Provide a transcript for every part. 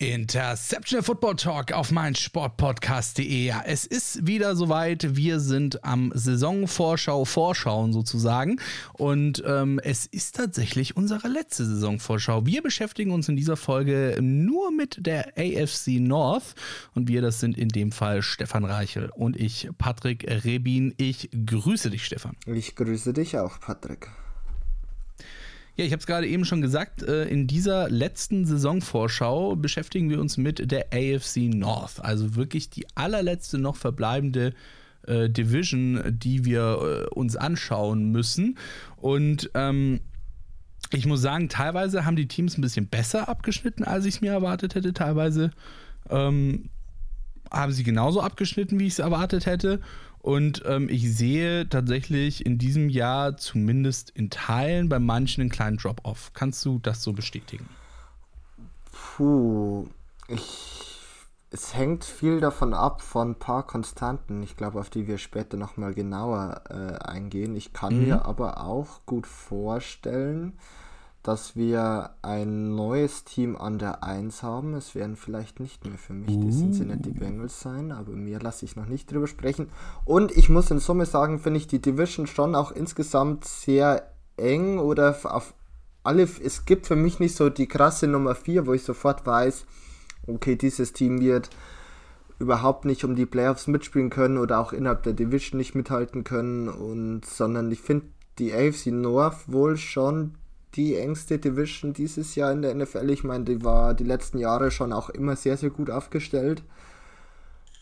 Interception Football Talk auf mein Sportpodcast.de. Ja, es ist wieder soweit. Wir sind am Saisonvorschau vorschauen sozusagen. Und ähm, es ist tatsächlich unsere letzte Saisonvorschau. Wir beschäftigen uns in dieser Folge nur mit der AFC North. Und wir, das sind in dem Fall Stefan Reichel und ich, Patrick Rebin. Ich grüße dich, Stefan. Ich grüße dich auch, Patrick. Ja, ich habe es gerade eben schon gesagt, äh, in dieser letzten Saisonvorschau beschäftigen wir uns mit der AFC North, also wirklich die allerletzte noch verbleibende äh, Division, die wir äh, uns anschauen müssen. Und ähm, ich muss sagen, teilweise haben die Teams ein bisschen besser abgeschnitten, als ich es mir erwartet hätte. Teilweise ähm, haben sie genauso abgeschnitten, wie ich es erwartet hätte. Und ähm, ich sehe tatsächlich in diesem Jahr zumindest in Teilen bei manchen einen kleinen Drop-off. Kannst du das so bestätigen? Puh, ich, es hängt viel davon ab von ein paar Konstanten, ich glaube, auf die wir später nochmal genauer äh, eingehen. Ich kann mhm. mir aber auch gut vorstellen, dass wir ein neues Team an der 1 haben. Es werden vielleicht nicht mehr für mich die Cincinnati uh. Bengals sein, aber mir lasse ich noch nicht drüber sprechen. Und ich muss in Summe sagen, finde ich die Division schon auch insgesamt sehr eng oder auf alle, es gibt für mich nicht so die krasse Nummer 4, wo ich sofort weiß, okay, dieses Team wird überhaupt nicht um die Playoffs mitspielen können oder auch innerhalb der Division nicht mithalten können und sondern ich finde die AFC North wohl schon die engste Division dieses Jahr in der NFL. Ich meine, die war die letzten Jahre schon auch immer sehr, sehr gut aufgestellt.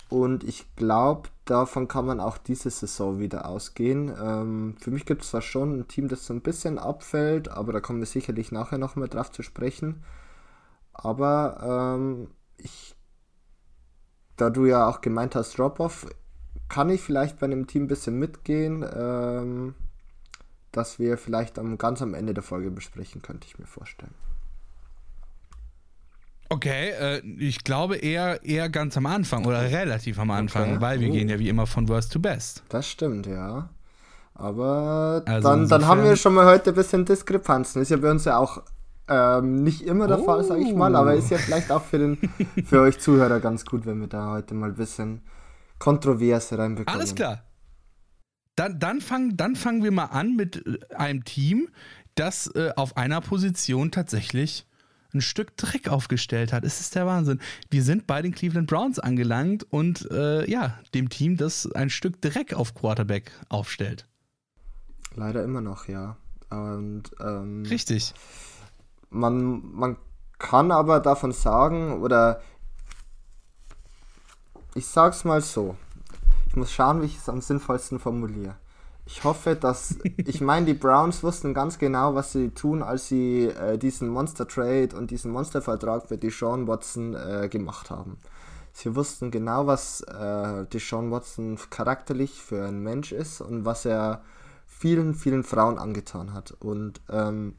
Und ich glaube, davon kann man auch diese Saison wieder ausgehen. Ähm, für mich gibt es zwar schon ein Team, das so ein bisschen abfällt, aber da kommen wir sicherlich nachher noch mal drauf zu sprechen. Aber ähm, ich, da du ja auch gemeint hast, Drop-Off, kann ich vielleicht bei einem Team ein bisschen mitgehen. Ähm, das wir vielleicht am, ganz am Ende der Folge besprechen, könnte ich mir vorstellen. Okay, äh, ich glaube eher, eher ganz am Anfang oder relativ am Anfang, okay. weil wir uh. gehen ja wie immer von Worst to Best. Das stimmt, ja. Aber also dann, dann haben wir schon mal heute ein bisschen Diskrepanzen. Ist ja bei uns ja auch ähm, nicht immer der oh. Fall, sage ich mal, aber ist ja vielleicht auch für, den, für euch Zuhörer ganz gut, wenn wir da heute mal ein bisschen Kontroverse reinbekommen. Alles klar. Dann, dann, fang, dann fangen wir mal an mit äh, einem Team, das äh, auf einer Position tatsächlich ein Stück Dreck aufgestellt hat. Es ist der Wahnsinn. Wir sind bei den Cleveland Browns angelangt und äh, ja, dem Team, das ein Stück Dreck auf Quarterback aufstellt. Leider immer noch, ja. Und, ähm, Richtig. Man, man kann aber davon sagen, oder ich sag's mal so, ich muss schauen, wie ich es am sinnvollsten formuliere. Ich hoffe, dass. ich meine, die Browns wussten ganz genau, was sie tun, als sie äh, diesen Monster Trade und diesen Monstervertrag für Deshaun Watson äh, gemacht haben. Sie wussten genau, was äh, Deshaun Watson charakterlich für ein Mensch ist und was er vielen, vielen Frauen angetan hat. Und ähm,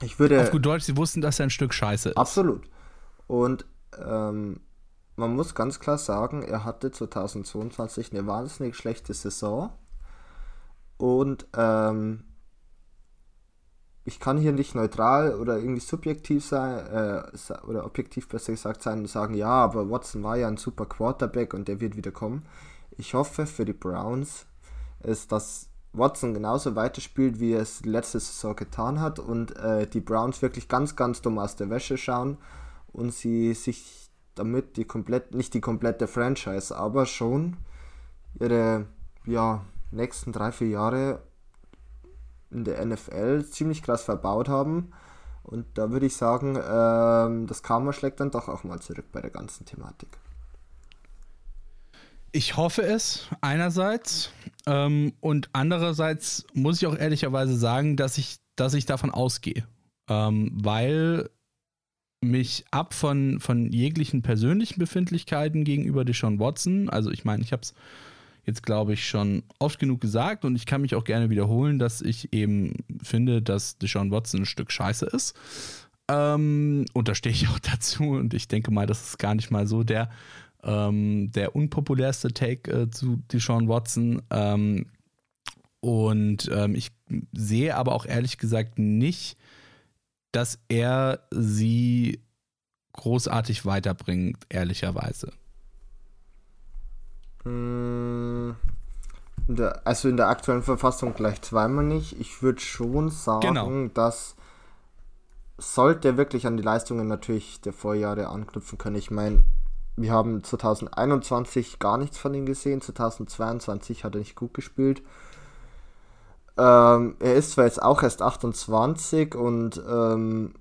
ich würde. Auf gut Deutsch, sie wussten, dass er ein Stück Scheiße ist. Absolut. Und ähm, man muss ganz klar sagen, er hatte 2022 eine wahnsinnig schlechte Saison. Und ähm, ich kann hier nicht neutral oder irgendwie subjektiv sein, äh, oder objektiv besser gesagt sein und sagen, ja, aber Watson war ja ein super Quarterback und der wird wieder kommen. Ich hoffe für die Browns ist, dass Watson genauso weiterspielt, wie er es letzte Saison getan hat und äh, die Browns wirklich ganz, ganz dumm aus der Wäsche schauen und sie sich damit die komplett, nicht die komplette Franchise, aber schon ihre ja, nächsten drei, vier Jahre in der NFL ziemlich krass verbaut haben. Und da würde ich sagen, ähm, das Karma schlägt dann doch auch mal zurück bei der ganzen Thematik. Ich hoffe es einerseits ähm, und andererseits muss ich auch ehrlicherweise sagen, dass ich, dass ich davon ausgehe, ähm, weil mich ab von, von jeglichen persönlichen Befindlichkeiten gegenüber Deshaun Watson. Also ich meine, ich habe es jetzt, glaube ich, schon oft genug gesagt und ich kann mich auch gerne wiederholen, dass ich eben finde, dass Deshaun Watson ein Stück Scheiße ist. Ähm, und da stehe ich auch dazu und ich denke mal, das ist gar nicht mal so der ähm, der unpopulärste Take äh, zu Deshaun Watson. Ähm, und ähm, ich sehe aber auch ehrlich gesagt nicht, dass er sie großartig weiterbringt, ehrlicherweise. Mm, in der, also in der aktuellen Verfassung gleich zweimal nicht. Ich würde schon sagen, genau. dass sollte er wirklich an die Leistungen natürlich der Vorjahre anknüpfen können. Ich meine, wir haben 2021 gar nichts von ihm gesehen, 2022 hat er nicht gut gespielt. Ähm, er ist zwar jetzt auch erst 28 und ähm,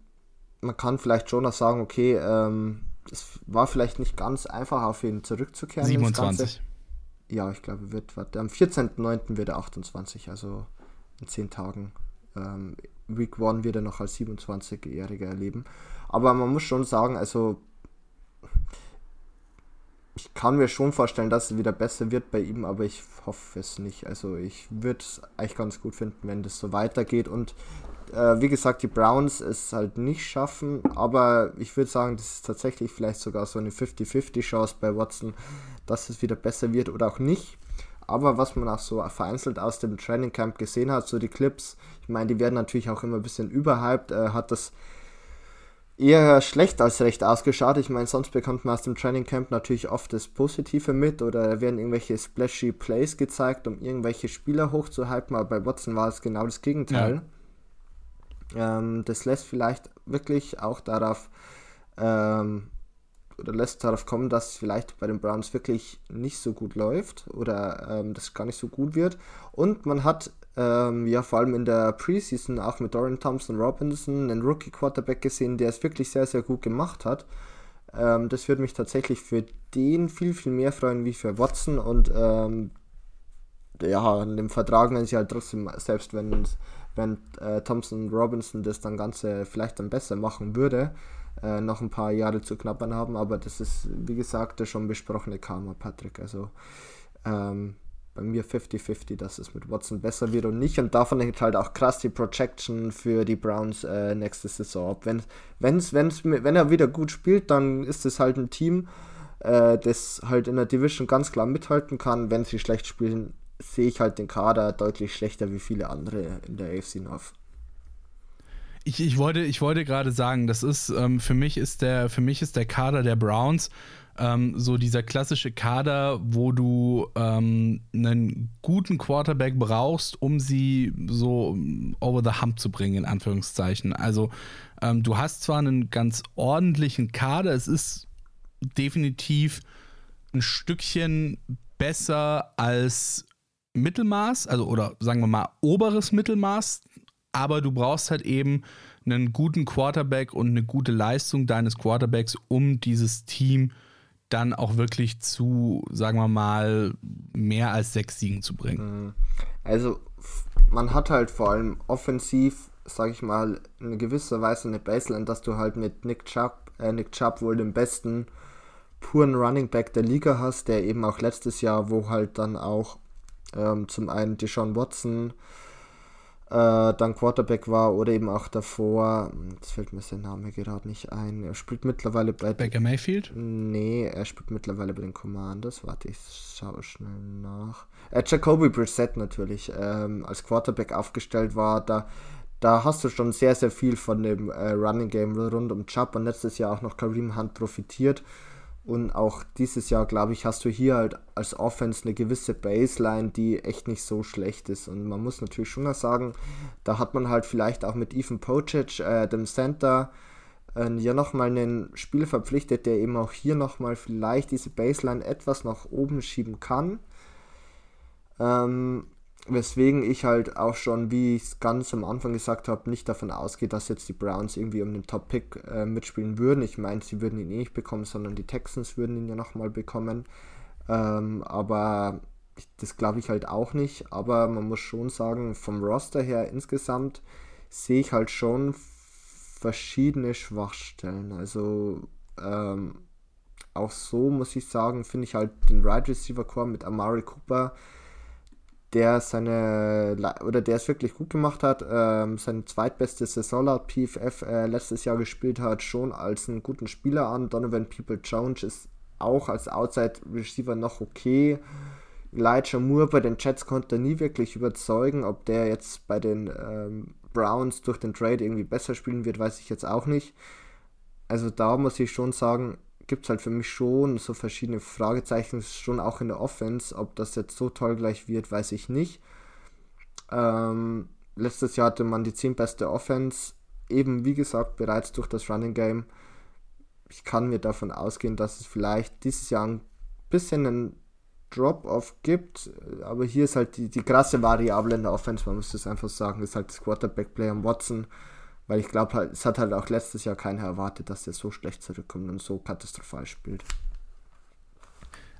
man kann vielleicht schon noch sagen, okay, ähm, es war vielleicht nicht ganz einfach auf ihn zurückzukehren. 27. Ja, ich glaube, wird, warte, am 14.09. wird er 28, also in 10 Tagen. Ähm, Week 1 wird er noch als 27-Jähriger erleben. Aber man muss schon sagen, also kann mir schon vorstellen, dass es wieder besser wird bei ihm, aber ich hoffe es nicht. Also ich würde es eigentlich ganz gut finden, wenn das so weitergeht. Und äh, wie gesagt, die Browns es halt nicht schaffen, aber ich würde sagen, das ist tatsächlich vielleicht sogar so eine 50-50 Chance bei Watson, dass es wieder besser wird oder auch nicht. Aber was man auch so vereinzelt aus dem Training Camp gesehen hat, so die Clips, ich meine, die werden natürlich auch immer ein bisschen überhyped, äh, hat das eher schlecht als recht ausgeschaut. Ich meine, sonst bekommt man aus dem Training Camp natürlich oft das Positive mit oder werden irgendwelche splashy Plays gezeigt, um irgendwelche Spieler hochzuhypen, aber bei Watson war es genau das Gegenteil. Ja. Ähm, das lässt vielleicht wirklich auch darauf ähm, oder lässt darauf kommen, dass es vielleicht bei den Browns wirklich nicht so gut läuft oder ähm, das gar nicht so gut wird. Und man hat ähm, ja vor allem in der Preseason auch mit Dorian Thompson Robinson einen Rookie Quarterback gesehen, der es wirklich sehr, sehr gut gemacht hat. Ähm, das würde mich tatsächlich für den viel, viel mehr freuen wie für Watson und ähm, ja, an dem Vertrag, wenn sie halt trotzdem, selbst wenn, wenn äh, Thompson Robinson das dann Ganze vielleicht dann besser machen würde, äh, noch ein paar Jahre zu knappern haben, aber das ist, wie gesagt, der schon besprochene Karma, Patrick. Also ähm, bei mir 50-50, dass es mit Watson besser wird und nicht. Und davon hängt halt auch krass die Projection für die Browns äh, nächste Saison ab. Wenn, wenn's, wenn's, wenn er wieder gut spielt, dann ist es halt ein Team, äh, das halt in der Division ganz klar mithalten kann. Wenn sie schlecht spielen, sehe ich halt den Kader deutlich schlechter wie viele andere in der AFC North. Ich, ich wollte, ich wollte gerade sagen, das ist ähm, für mich ist der für mich ist der Kader der Browns ähm, so dieser klassische Kader, wo du ähm, einen guten Quarterback brauchst, um sie so over the hump zu bringen, in Anführungszeichen. Also ähm, du hast zwar einen ganz ordentlichen Kader, es ist definitiv ein Stückchen besser als Mittelmaß, also oder sagen wir mal oberes Mittelmaß aber du brauchst halt eben einen guten Quarterback und eine gute Leistung deines Quarterbacks, um dieses Team dann auch wirklich zu, sagen wir mal, mehr als sechs Siegen zu bringen. Mhm. Also man hat halt vor allem offensiv, sag ich mal, in gewisser Weise eine Baseline, dass du halt mit Nick Chubb, äh, Nick Chubb wohl den besten puren Running Back der Liga hast, der eben auch letztes Jahr, wo halt dann auch ähm, zum einen Deshaun Watson, äh, dann Quarterback war oder eben auch davor, jetzt fällt mir sein Name gerade nicht ein, er spielt mittlerweile bei... Baker Mayfield? Nee, er spielt mittlerweile bei den Commanders, warte, ich schaue schnell nach. Äh, Jacoby Brissett natürlich, ähm, als Quarterback aufgestellt war, da da hast du schon sehr, sehr viel von dem äh, Running Game rund um Chubb und letztes Jahr auch noch Kareem Hunt profitiert. Und auch dieses Jahr, glaube ich, hast du hier halt als Offense eine gewisse Baseline, die echt nicht so schlecht ist. Und man muss natürlich schon mal sagen, da hat man halt vielleicht auch mit Ethan Pocic, äh, dem Center, äh, ja nochmal einen Spieler verpflichtet, der eben auch hier nochmal vielleicht diese Baseline etwas nach oben schieben kann. Ähm, Weswegen ich halt auch schon, wie ich es ganz am Anfang gesagt habe, nicht davon ausgehe, dass jetzt die Browns irgendwie um den Top-Pick äh, mitspielen würden. Ich meine, sie würden ihn eh nicht bekommen, sondern die Texans würden ihn ja nochmal bekommen. Ähm, aber ich, das glaube ich halt auch nicht. Aber man muss schon sagen, vom Roster her insgesamt sehe ich halt schon verschiedene Schwachstellen. Also ähm, auch so muss ich sagen, finde ich halt den Right Receiver Core mit Amari Cooper der seine oder der es wirklich gut gemacht hat, ähm, seine zweitbeste Saison laut PFF äh, letztes Jahr gespielt hat, schon als einen guten Spieler an. Donovan People Jones ist auch als Outside Receiver noch okay. Elijah Moore bei den Jets konnte nie wirklich überzeugen, ob der jetzt bei den ähm, Browns durch den Trade irgendwie besser spielen wird, weiß ich jetzt auch nicht. Also da muss ich schon sagen, gibt es halt für mich schon so verschiedene Fragezeichen, schon auch in der Offense. Ob das jetzt so toll gleich wird, weiß ich nicht. Ähm, letztes Jahr hatte man die 10 beste Offense, eben wie gesagt bereits durch das Running Game. Ich kann mir davon ausgehen, dass es vielleicht dieses Jahr ein bisschen einen Drop-off gibt, aber hier ist halt die, die krasse Variable in der Offense, man muss das einfach sagen, ist halt das Quarterback-Play am Watson, weil ich glaube halt, es hat halt auch letztes Jahr keiner erwartet, dass der so schlecht zurückkommt und so katastrophal spielt.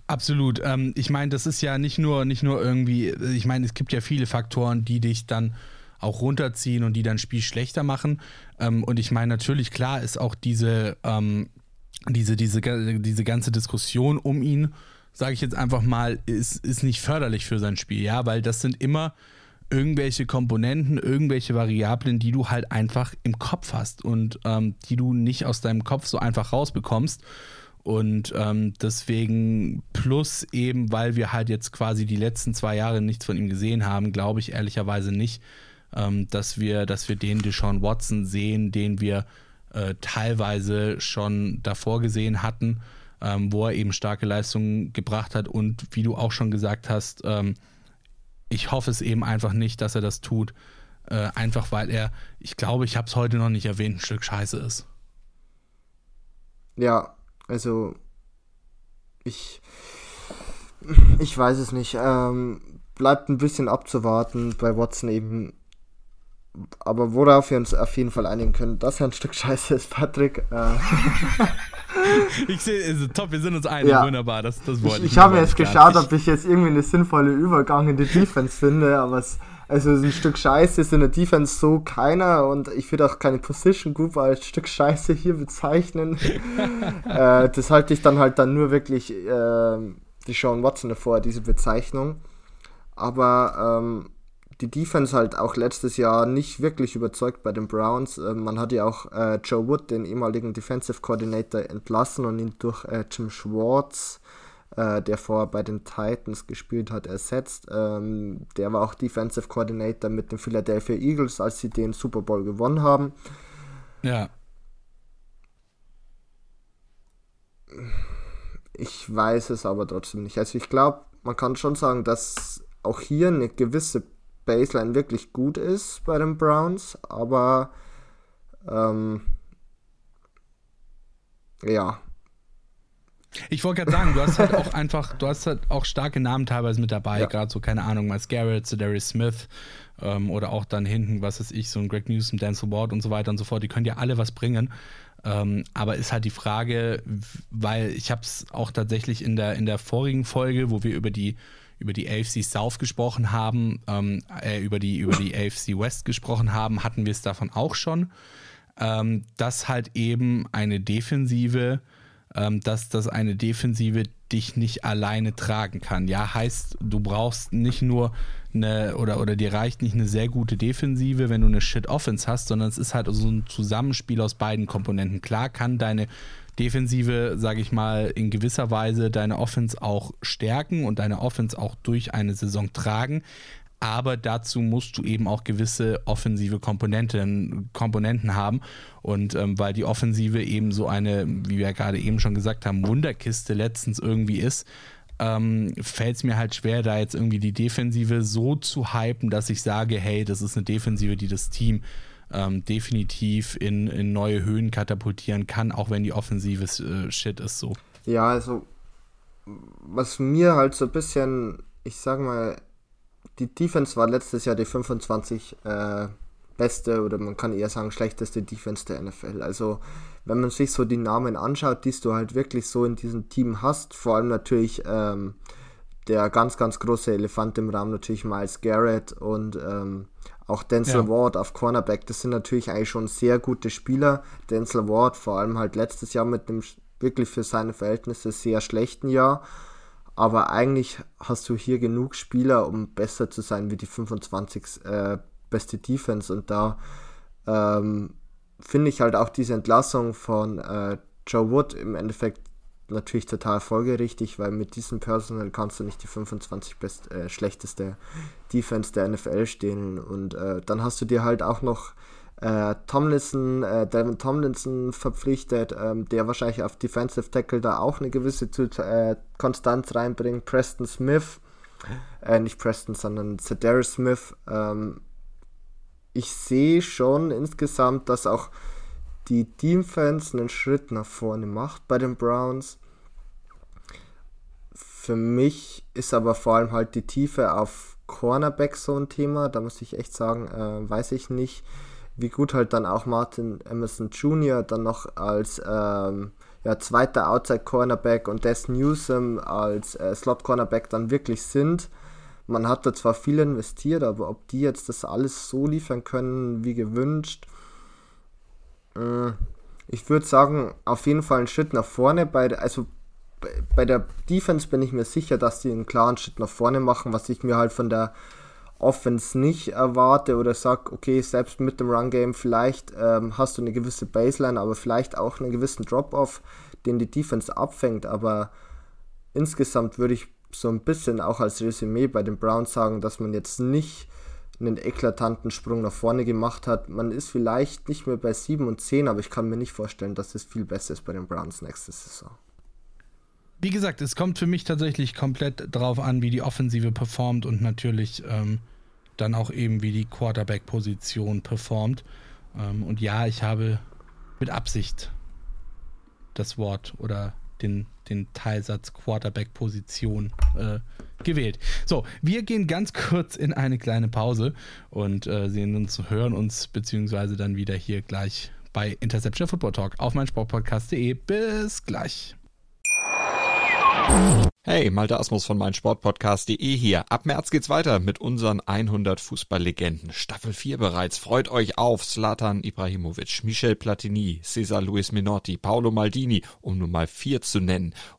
Absolut. Ähm, ich meine, das ist ja nicht nur, nicht nur irgendwie, ich meine, es gibt ja viele Faktoren, die dich dann auch runterziehen und die dann Spiel schlechter machen. Ähm, und ich meine, natürlich, klar ist auch diese, ähm, diese, diese, diese ganze Diskussion um ihn sage ich jetzt einfach mal, ist, ist nicht förderlich für sein Spiel, ja, weil das sind immer irgendwelche Komponenten, irgendwelche Variablen, die du halt einfach im Kopf hast und ähm, die du nicht aus deinem Kopf so einfach rausbekommst. Und ähm, deswegen, plus eben, weil wir halt jetzt quasi die letzten zwei Jahre nichts von ihm gesehen haben, glaube ich ehrlicherweise nicht, ähm, dass, wir, dass wir den Deshaun Watson sehen, den wir äh, teilweise schon davor gesehen hatten ähm, wo er eben starke Leistungen gebracht hat. Und wie du auch schon gesagt hast, ähm, ich hoffe es eben einfach nicht, dass er das tut. Äh, einfach weil er, ich glaube, ich habe es heute noch nicht erwähnt, ein Stück Scheiße ist. Ja, also ich, ich weiß es nicht. Ähm, bleibt ein bisschen abzuwarten bei Watson eben. Aber worauf wir uns auf jeden Fall einigen können, dass er ein Stück Scheiße ist, Patrick. Äh, ich sehe, also top, wir sind uns einig, ja. wunderbar, das, das wollte ich. Ich, habe jetzt geschaut, ob ich jetzt irgendwie eine sinnvolle Übergang in die Defense finde, aber es, also ein Stück Scheiße ist in der Defense so keiner und ich würde auch keine Position Group als Stück Scheiße hier bezeichnen. äh, das halte ich dann halt dann nur wirklich äh, die Sean Watson davor, diese Bezeichnung. Aber ähm, die Defense halt auch letztes Jahr nicht wirklich überzeugt bei den Browns. Äh, man hat ja auch äh, Joe Wood, den ehemaligen Defensive Coordinator, entlassen und ihn durch äh, Jim Schwartz, äh, der vorher bei den Titans gespielt hat, ersetzt. Ähm, der war auch Defensive Coordinator mit den Philadelphia Eagles, als sie den Super Bowl gewonnen haben. Ja. Ich weiß es aber trotzdem nicht. Also ich glaube, man kann schon sagen, dass auch hier eine gewisse Baseline wirklich gut ist bei den Browns, aber ähm, ja. Ich wollte gerade sagen, du hast halt auch einfach, du hast halt auch starke Namen teilweise mit dabei, ja. gerade so, keine Ahnung, Miles Garrett, Darius Smith ähm, oder auch dann hinten, was weiß ich, so ein Greg Newsom, Denzel Ward und so weiter und so fort, die können ja alle was bringen. Ähm, aber ist halt die Frage, weil ich habe es auch tatsächlich in der, in der vorigen Folge, wo wir über die über die AFC South gesprochen haben, ähm, äh, über, die, über die AFC West gesprochen haben, hatten wir es davon auch schon, ähm, dass halt eben eine Defensive, ähm, dass das eine Defensive dich nicht alleine tragen kann. Ja, heißt, du brauchst nicht nur eine, oder, oder dir reicht nicht eine sehr gute Defensive, wenn du eine Shit Offense hast, sondern es ist halt so ein Zusammenspiel aus beiden Komponenten. Klar kann deine Defensive, sage ich mal, in gewisser Weise deine Offense auch stärken und deine Offense auch durch eine Saison tragen. Aber dazu musst du eben auch gewisse offensive Komponenten, Komponenten haben. Und ähm, weil die Offensive eben so eine, wie wir gerade eben schon gesagt haben, Wunderkiste letztens irgendwie ist, ähm, fällt es mir halt schwer, da jetzt irgendwie die Defensive so zu hypen, dass ich sage, hey, das ist eine Defensive, die das Team ähm, definitiv in, in neue Höhen katapultieren kann, auch wenn die Offensive äh, Shit ist so. Ja, also was mir halt so ein bisschen, ich sag mal, die Defense war letztes Jahr die 25 äh, beste oder man kann eher sagen schlechteste Defense der NFL. Also wenn man sich so die Namen anschaut, die du halt wirklich so in diesem Team hast, vor allem natürlich ähm, der ganz, ganz große Elefant im Raum natürlich Miles Garrett und ähm, auch Denzel ja. Ward auf Cornerback, das sind natürlich eigentlich schon sehr gute Spieler. Denzel Ward vor allem halt letztes Jahr mit dem wirklich für seine Verhältnisse sehr schlechten Jahr. Aber eigentlich hast du hier genug Spieler, um besser zu sein wie die 25 äh, beste Defense. Und da ähm, finde ich halt auch diese Entlassung von äh, Joe Wood im Endeffekt natürlich total folgerichtig, weil mit diesem Personal kannst du nicht die 25 best, äh, schlechteste Defense der NFL stehen. Und äh, dann hast du dir halt auch noch äh, Tomlinson, äh, Devin Tomlinson verpflichtet, ähm, der wahrscheinlich auf Defensive Tackle da auch eine gewisse äh, Konstanz reinbringt. Preston Smith, äh, nicht Preston, sondern Cedarius Smith. Ähm, ich sehe schon insgesamt, dass auch die Defense einen Schritt nach vorne macht bei den Browns. Für mich ist aber vor allem halt die Tiefe auf Cornerback so ein Thema. Da muss ich echt sagen, äh, weiß ich nicht, wie gut halt dann auch Martin Emerson Jr. dann noch als ähm, ja, zweiter Outside Cornerback und Des Newsom als äh, Slot Cornerback dann wirklich sind. Man hat da zwar viel investiert, aber ob die jetzt das alles so liefern können wie gewünscht, ich würde sagen, auf jeden Fall einen Schritt nach vorne. Bei, also bei der Defense bin ich mir sicher, dass die einen klaren Schritt nach vorne machen, was ich mir halt von der Offense nicht erwarte oder sag, okay, selbst mit dem Run-Game vielleicht ähm, hast du eine gewisse Baseline, aber vielleicht auch einen gewissen Drop-Off, den die Defense abfängt, aber insgesamt würde ich so ein bisschen auch als Resümee bei den Browns sagen, dass man jetzt nicht einen eklatanten Sprung nach vorne gemacht hat. Man ist vielleicht nicht mehr bei 7 und 10, aber ich kann mir nicht vorstellen, dass es viel besser ist bei den Browns nächste Saison. Wie gesagt, es kommt für mich tatsächlich komplett drauf an, wie die Offensive performt und natürlich ähm, dann auch eben, wie die Quarterback-Position performt. Ähm, und ja, ich habe mit Absicht das Wort oder den, den Teilsatz Quarterback-Position äh, gewählt. So, wir gehen ganz kurz in eine kleine Pause und äh, sehen uns, hören uns beziehungsweise dann wieder hier gleich bei Interception Football Talk auf meinsportpodcast.de. Bis gleich. Hey, Malte Asmus von meinsportpodcast.de hier. Ab März geht's weiter mit unseren 100 Fußballlegenden. Staffel 4 bereits. Freut euch auf Zlatan Ibrahimovic, Michel Platini, Cesar Luis Minotti, Paolo Maldini, um nur mal vier zu nennen.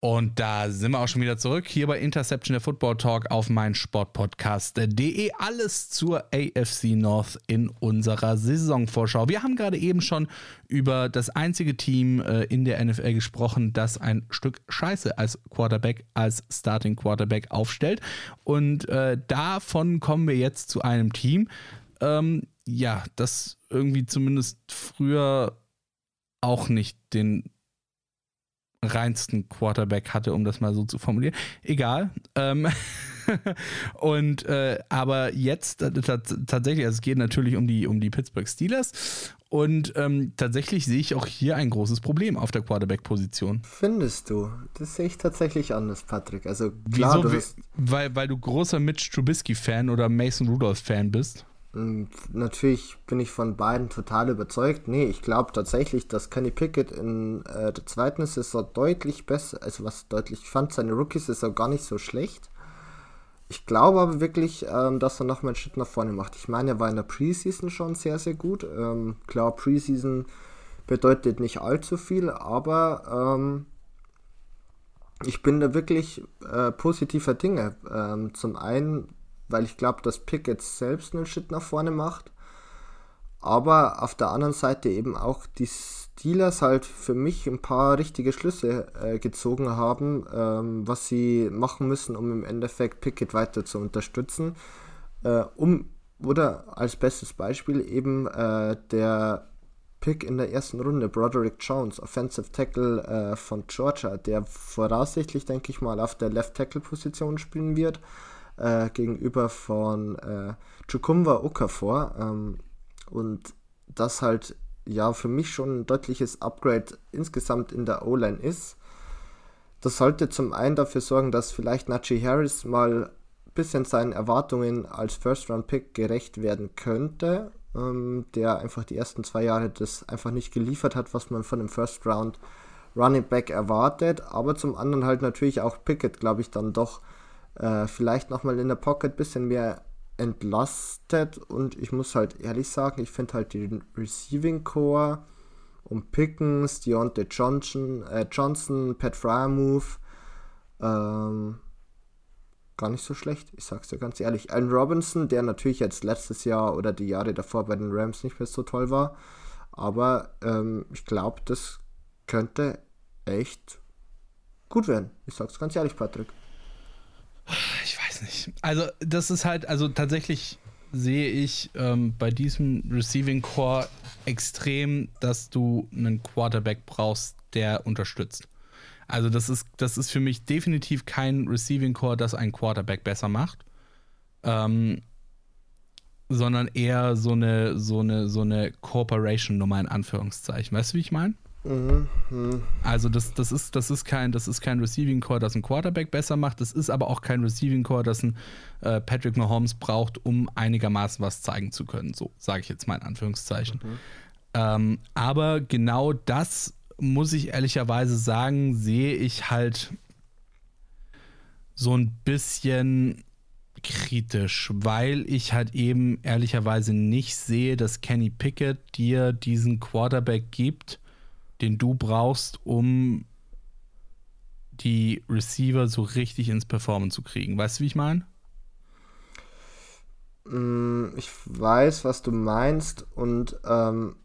Und da sind wir auch schon wieder zurück hier bei Interception der Football Talk auf mein Sportpodcast.de. Alles zur AFC North in unserer Saisonvorschau. Wir haben gerade eben schon über das einzige Team äh, in der NFL gesprochen, das ein Stück Scheiße als Quarterback, als Starting Quarterback aufstellt. Und äh, davon kommen wir jetzt zu einem Team, ähm, ja, das irgendwie zumindest früher auch nicht den reinsten Quarterback hatte, um das mal so zu formulieren. Egal. Ähm und äh, aber jetzt äh, tatsächlich, also es geht natürlich um die, um die Pittsburgh Steelers. Und ähm, tatsächlich sehe ich auch hier ein großes Problem auf der Quarterback-Position. Findest du? Das sehe ich tatsächlich anders, Patrick. Also klar, Wieso, weil, weil du großer Mitch Trubisky-Fan oder Mason Rudolph-Fan bist. Natürlich bin ich von beiden total überzeugt. Nee, ich glaube tatsächlich, dass Kenny Pickett in äh, der zweiten Saison deutlich besser, also was deutlich, ich fand seine Rookie-Saison gar nicht so schlecht. Ich glaube aber wirklich, ähm, dass er nochmal einen Schritt nach vorne macht. Ich meine, er war in der Preseason schon sehr, sehr gut. Ähm, klar, Preseason bedeutet nicht allzu viel, aber ähm, ich bin da wirklich äh, positiver Dinge. Ähm, zum einen weil ich glaube, dass Pickett selbst einen Schritt nach vorne macht. Aber auf der anderen Seite eben auch die Steelers halt für mich ein paar richtige Schlüsse äh, gezogen haben, ähm, was sie machen müssen, um im Endeffekt Pickett weiter zu unterstützen. Äh, um, oder als bestes Beispiel eben äh, der Pick in der ersten Runde, Broderick Jones, Offensive Tackle äh, von Georgia, der voraussichtlich, denke ich mal, auf der Left Tackle Position spielen wird äh, gegenüber von äh, Chukumwa Okafor. Ähm, und das halt ja für mich schon ein deutliches Upgrade insgesamt in der O-Line ist. Das sollte zum einen dafür sorgen, dass vielleicht Najee Harris mal ein bisschen seinen Erwartungen als First-Round-Pick gerecht werden könnte, ähm, der einfach die ersten zwei Jahre das einfach nicht geliefert hat, was man von einem First-Round Running Back erwartet, aber zum anderen halt natürlich auch Pickett, glaube ich, dann doch äh, vielleicht nochmal in der Pocket ein bisschen mehr entlastet und ich muss halt ehrlich sagen, ich finde halt den Receiving Core um Pickens, Deontay Johnson, äh, Johnson Pat Fryermove ähm, gar nicht so schlecht. Ich sag's dir ganz ehrlich. Allen Robinson, der natürlich jetzt letztes Jahr oder die Jahre davor bei den Rams nicht mehr so toll war, aber ähm, ich glaube, das könnte echt gut werden. Ich sag's ganz ehrlich, Patrick. Ich weiß nicht. Also, das ist halt, also tatsächlich sehe ich ähm, bei diesem Receiving Core extrem, dass du einen Quarterback brauchst, der unterstützt. Also, das ist, das ist für mich definitiv kein Receiving Core, das einen Quarterback besser macht. Ähm, sondern eher so eine, so eine, so eine Corporation-Nummer in Anführungszeichen. Weißt du, wie ich meine? Mhm. Also das, das, ist, das, ist kein, das ist kein Receiving Core, das ein Quarterback besser macht. Das ist aber auch kein Receiving Core, das ein äh, Patrick Mahomes braucht, um einigermaßen was zeigen zu können. So sage ich jetzt mal in Anführungszeichen. Mhm. Ähm, aber genau das muss ich ehrlicherweise sagen, sehe ich halt so ein bisschen kritisch, weil ich halt eben ehrlicherweise nicht sehe, dass Kenny Pickett dir diesen Quarterback gibt, den du brauchst, um die Receiver so richtig ins Performance zu kriegen. Weißt du, wie ich meine? Mm, ich weiß, was du meinst und ähm,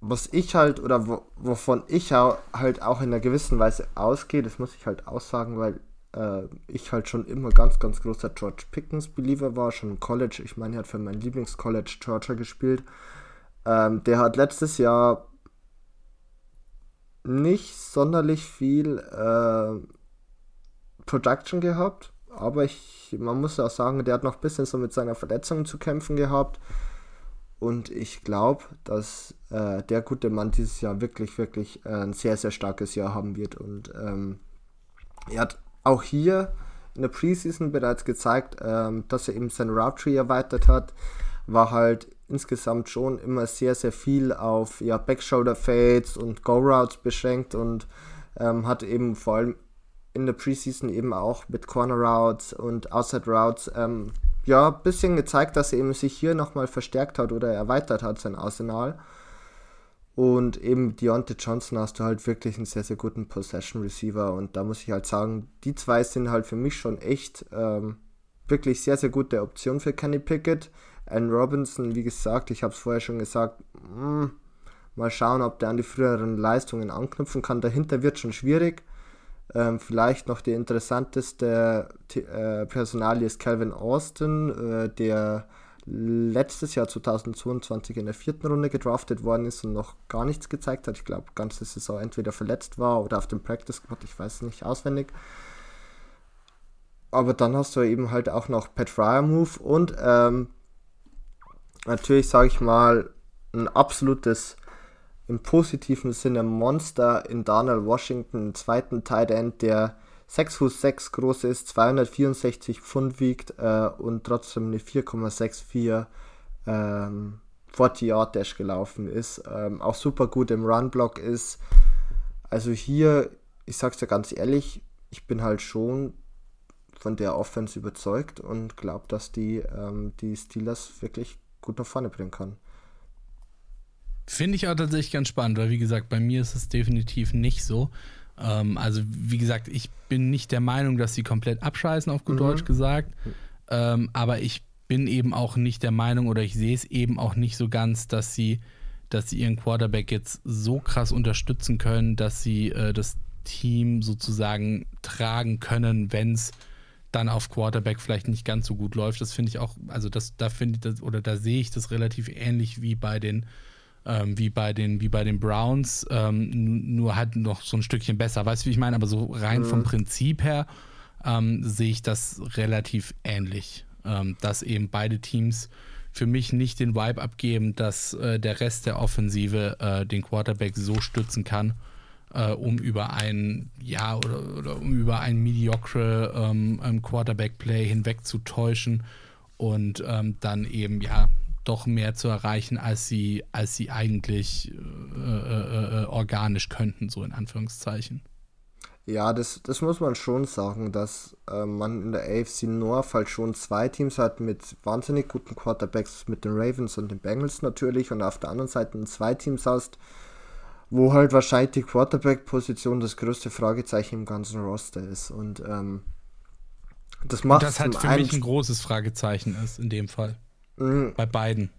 was ich halt oder wo, wovon ich halt auch in einer gewissen Weise ausgehe, das muss ich halt aussagen, weil äh, ich halt schon immer ganz, ganz großer George Pickens Believer war, schon im College. Ich meine, er hat für mein Lieblingscollege Georgia gespielt. Ähm, der hat letztes Jahr nicht sonderlich viel äh, Production gehabt, aber ich, man muss auch sagen, der hat noch ein bisschen so mit seiner Verletzung zu kämpfen gehabt. Und ich glaube, dass äh, der gute Mann dieses Jahr wirklich, wirklich äh, ein sehr, sehr starkes Jahr haben wird. Und ähm, er hat auch hier in der Preseason bereits gezeigt, ähm, dass er eben sein Route Tree erweitert hat. War halt insgesamt schon immer sehr, sehr viel auf ja, Backshoulder Fades und Go Routes beschränkt und ähm, hat eben vor allem in der Preseason eben auch mit Corner Routes und Outside Routes ähm, ja ein bisschen gezeigt, dass er eben sich hier nochmal verstärkt hat oder erweitert hat, sein Arsenal. Und eben Deontay Johnson hast du halt wirklich einen sehr, sehr guten Possession Receiver. Und da muss ich halt sagen, die zwei sind halt für mich schon echt ähm, wirklich sehr, sehr gute Option für Kenny Pickett. Allen Robinson, wie gesagt, ich habe es vorher schon gesagt, mh, hm, mal schauen, ob der an die früheren Leistungen anknüpfen kann. Dahinter wird schon schwierig. Ähm, vielleicht noch die interessanteste äh, Personalie ist Calvin Austin, äh, der letztes Jahr 2022 in der vierten Runde gedraftet worden ist und noch gar nichts gezeigt hat. Ich glaube, ganze Saison entweder verletzt war oder auf dem Practice Squad, ich weiß nicht auswendig. Aber dann hast du eben halt auch noch Pat Fryer Move und ähm, natürlich, sage ich mal, ein absolutes, im positiven Sinne Monster in Darnell Washington, zweiten Tight End, der 6 Fuß 6 groß ist, 264 Pfund wiegt äh, und trotzdem eine 4,64 ähm, 40 Yard Dash gelaufen ist. Ähm, auch super gut im Run-Block ist. Also hier, ich sag's dir ganz ehrlich, ich bin halt schon von der Offense überzeugt und glaube, dass die ähm, die Steelers wirklich gut nach vorne bringen kann. Finde ich auch tatsächlich ganz spannend, weil wie gesagt, bei mir ist es definitiv nicht so. Ähm, also wie gesagt, ich bin nicht der Meinung, dass sie komplett abscheißen, auf gut mhm. Deutsch gesagt. Ähm, aber ich bin eben auch nicht der Meinung oder ich sehe es eben auch nicht so ganz, dass sie, dass sie ihren Quarterback jetzt so krass unterstützen können, dass sie äh, das Team sozusagen tragen können, wenn es dann auf Quarterback vielleicht nicht ganz so gut läuft. Das finde ich auch, also das, da finde ich das, oder da sehe ich das relativ ähnlich wie bei den, ähm, wie bei den, wie bei den Browns, ähm, nur halt noch so ein Stückchen besser. Weißt du, wie ich meine? Aber so rein mhm. vom Prinzip her ähm, sehe ich das relativ ähnlich, ähm, dass eben beide Teams für mich nicht den Vibe abgeben, dass äh, der Rest der Offensive äh, den Quarterback so stützen kann äh, um über ein ja oder, oder um über ein mediocre ähm, ähm, Quarterback-Play hinweg zu täuschen und ähm, dann eben ja doch mehr zu erreichen, als sie, als sie eigentlich äh, äh, äh organisch könnten, so in Anführungszeichen. Ja, das, das muss man schon sagen, dass äh, man in der AFC North halt schon zwei Teams hat mit wahnsinnig guten Quarterbacks, mit den Ravens und den Bengals natürlich, und auf der anderen Seite zwei Teams hast, wo halt wahrscheinlich die Quarterback-Position das größte Fragezeichen im ganzen Roster ist. Und ähm, das macht das halt für mich ein großes Fragezeichen ist in dem Fall. Mhm. Bei beiden.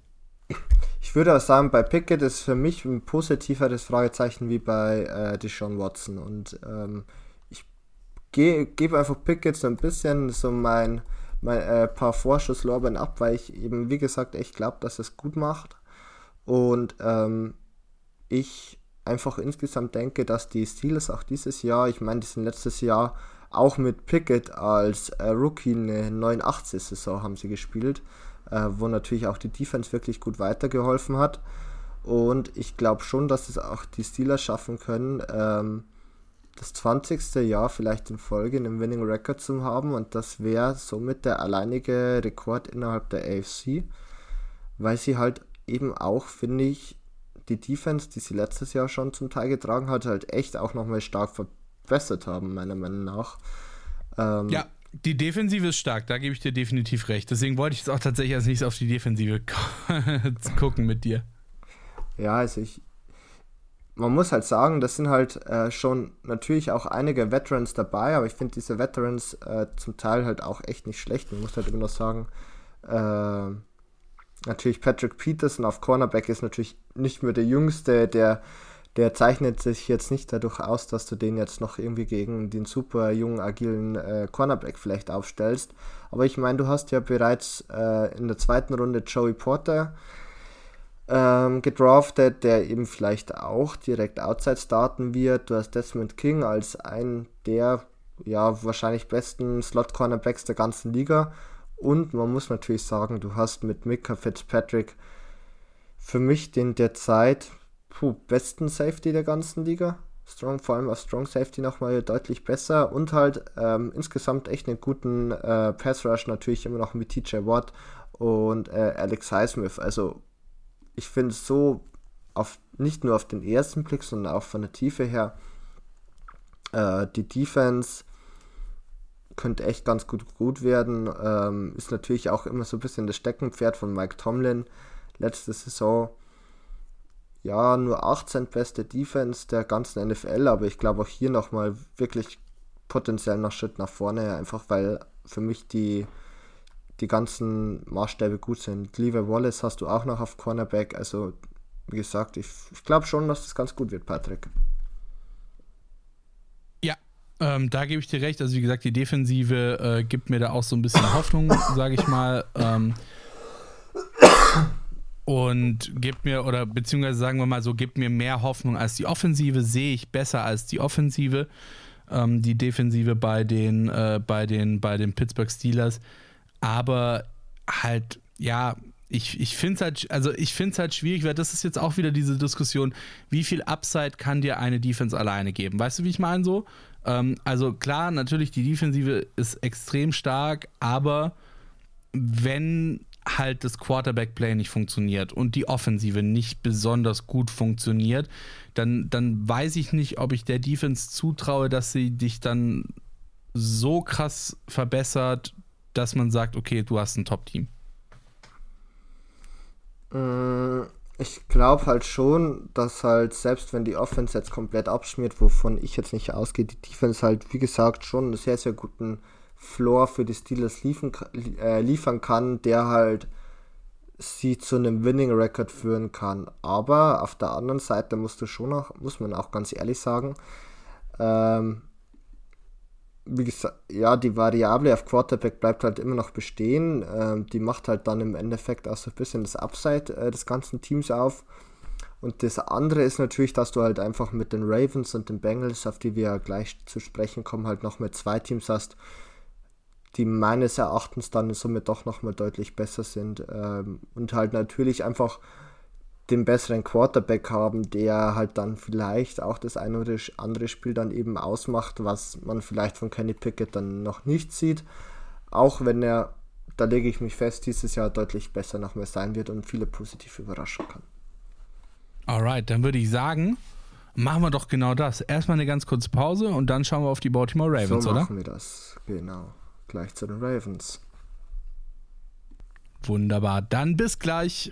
Ich würde auch sagen, bei Pickett ist für mich ein positiveres Fragezeichen wie bei äh, Deshaun Watson. Und ähm, ich gebe einfach Pickett so ein bisschen so mein, mein äh, paar Vorschusslorbeeren ab, weil ich eben, wie gesagt, echt glaube, dass es gut macht. Und ähm, ich einfach insgesamt denke, dass die Steelers auch dieses Jahr, ich meine, die sind letztes Jahr auch mit Pickett als äh, Rookie eine 89-Saison haben sie gespielt äh, wo natürlich auch die Defense wirklich gut weitergeholfen hat. Und ich glaube schon, dass es auch die Steelers schaffen können, ähm, das 20. Jahr vielleicht in Folge einen Winning Record zu haben. Und das wäre somit der alleinige Rekord innerhalb der AFC, weil sie halt eben auch, finde ich, die Defense, die sie letztes Jahr schon zum Teil getragen hat, halt echt auch nochmal stark verbessert haben, meiner Meinung nach. Ähm, ja, die Defensive ist stark, da gebe ich dir definitiv recht. Deswegen wollte ich jetzt auch tatsächlich als nächstes auf die Defensive gucken mit dir. Ja, also ich. Man muss halt sagen, das sind halt äh, schon natürlich auch einige Veterans dabei, aber ich finde diese Veterans äh, zum Teil halt auch echt nicht schlecht. Man muss halt immer noch sagen, äh, natürlich Patrick Peterson auf Cornerback ist natürlich nicht mehr der Jüngste, der der zeichnet sich jetzt nicht dadurch aus, dass du den jetzt noch irgendwie gegen den super jungen, agilen äh, Cornerback vielleicht aufstellst. Aber ich meine, du hast ja bereits äh, in der zweiten Runde Joey Porter ähm, gedraftet, der eben vielleicht auch direkt outside starten wird. Du hast Desmond King als einen der ja wahrscheinlich besten Slot-Cornerbacks der ganzen Liga. Und man muss natürlich sagen, du hast mit Mika Fitzpatrick für mich den derzeit puh, besten Safety der ganzen Liga. Strong, vor allem auf Strong Safety nochmal deutlich besser und halt ähm, insgesamt echt einen guten äh, Pass Rush natürlich immer noch mit TJ Watt und äh, Alex Highsmith. Also ich finde so auf nicht nur auf den ersten Blick, sondern auch von der Tiefe her äh, die Defense könnte echt ganz gut gut werden. Ähm, ist natürlich auch immer so ein bisschen das Steckenpferd von Mike Tomlin letzte Saison ja, nur 18 beste Defense der ganzen NFL, aber ich glaube auch hier nochmal wirklich potenziell noch Schritt nach vorne, einfach weil für mich die, die ganzen Maßstäbe gut sind. Levi Wallace hast du auch noch auf Cornerback, also wie gesagt, ich, ich glaube schon, dass das ganz gut wird, Patrick. Ähm, da gebe ich dir recht. Also wie gesagt, die Defensive äh, gibt mir da auch so ein bisschen Hoffnung, sage ich mal. Ähm, und gibt mir, oder beziehungsweise sagen wir mal so, gibt mir mehr Hoffnung als die Offensive, sehe ich besser als die Offensive. Ähm, die Defensive bei den, äh, bei, den, bei den Pittsburgh Steelers. Aber halt, ja, ich, ich finde es halt, also ich finde es halt schwierig, weil das ist jetzt auch wieder diese Diskussion, wie viel Upside kann dir eine Defense alleine geben? Weißt du, wie ich meine so? Ähm, also klar, natürlich, die Defensive ist extrem stark, aber wenn halt das Quarterback-Play nicht funktioniert und die Offensive nicht besonders gut funktioniert, dann, dann weiß ich nicht, ob ich der Defense zutraue, dass sie dich dann so krass verbessert, dass man sagt, okay, du hast ein Top-Team. Äh, ich glaube halt schon, dass halt, selbst wenn die Offense jetzt komplett abschmiert, wovon ich jetzt nicht ausgehe, die Defense halt, wie gesagt, schon einen sehr, sehr guten Floor für die Steelers liefern, äh, liefern kann, der halt sie zu einem Winning Record führen kann. Aber auf der anderen Seite musst du schon auch, muss man auch ganz ehrlich sagen, ähm, wie gesagt, ja, die Variable auf Quarterback bleibt halt immer noch bestehen. Ähm, die macht halt dann im Endeffekt auch so ein bisschen das Upside äh, des ganzen Teams auf. Und das andere ist natürlich, dass du halt einfach mit den Ravens und den Bengals, auf die wir ja gleich zu sprechen kommen, halt noch mit zwei Teams hast, die meines Erachtens dann somit doch nochmal deutlich besser sind ähm, und halt natürlich einfach den besseren Quarterback haben, der halt dann vielleicht auch das eine oder andere Spiel dann eben ausmacht, was man vielleicht von Kenny Pickett dann noch nicht sieht, auch wenn er, da lege ich mich fest, dieses Jahr deutlich besser noch mehr sein wird und viele positiv überraschen kann. Alright, dann würde ich sagen, Machen wir doch genau das. Erstmal eine ganz kurze Pause und dann schauen wir auf die Baltimore Ravens, so oder? machen wir das, genau. Gleich zu den Ravens. Wunderbar. Dann bis gleich.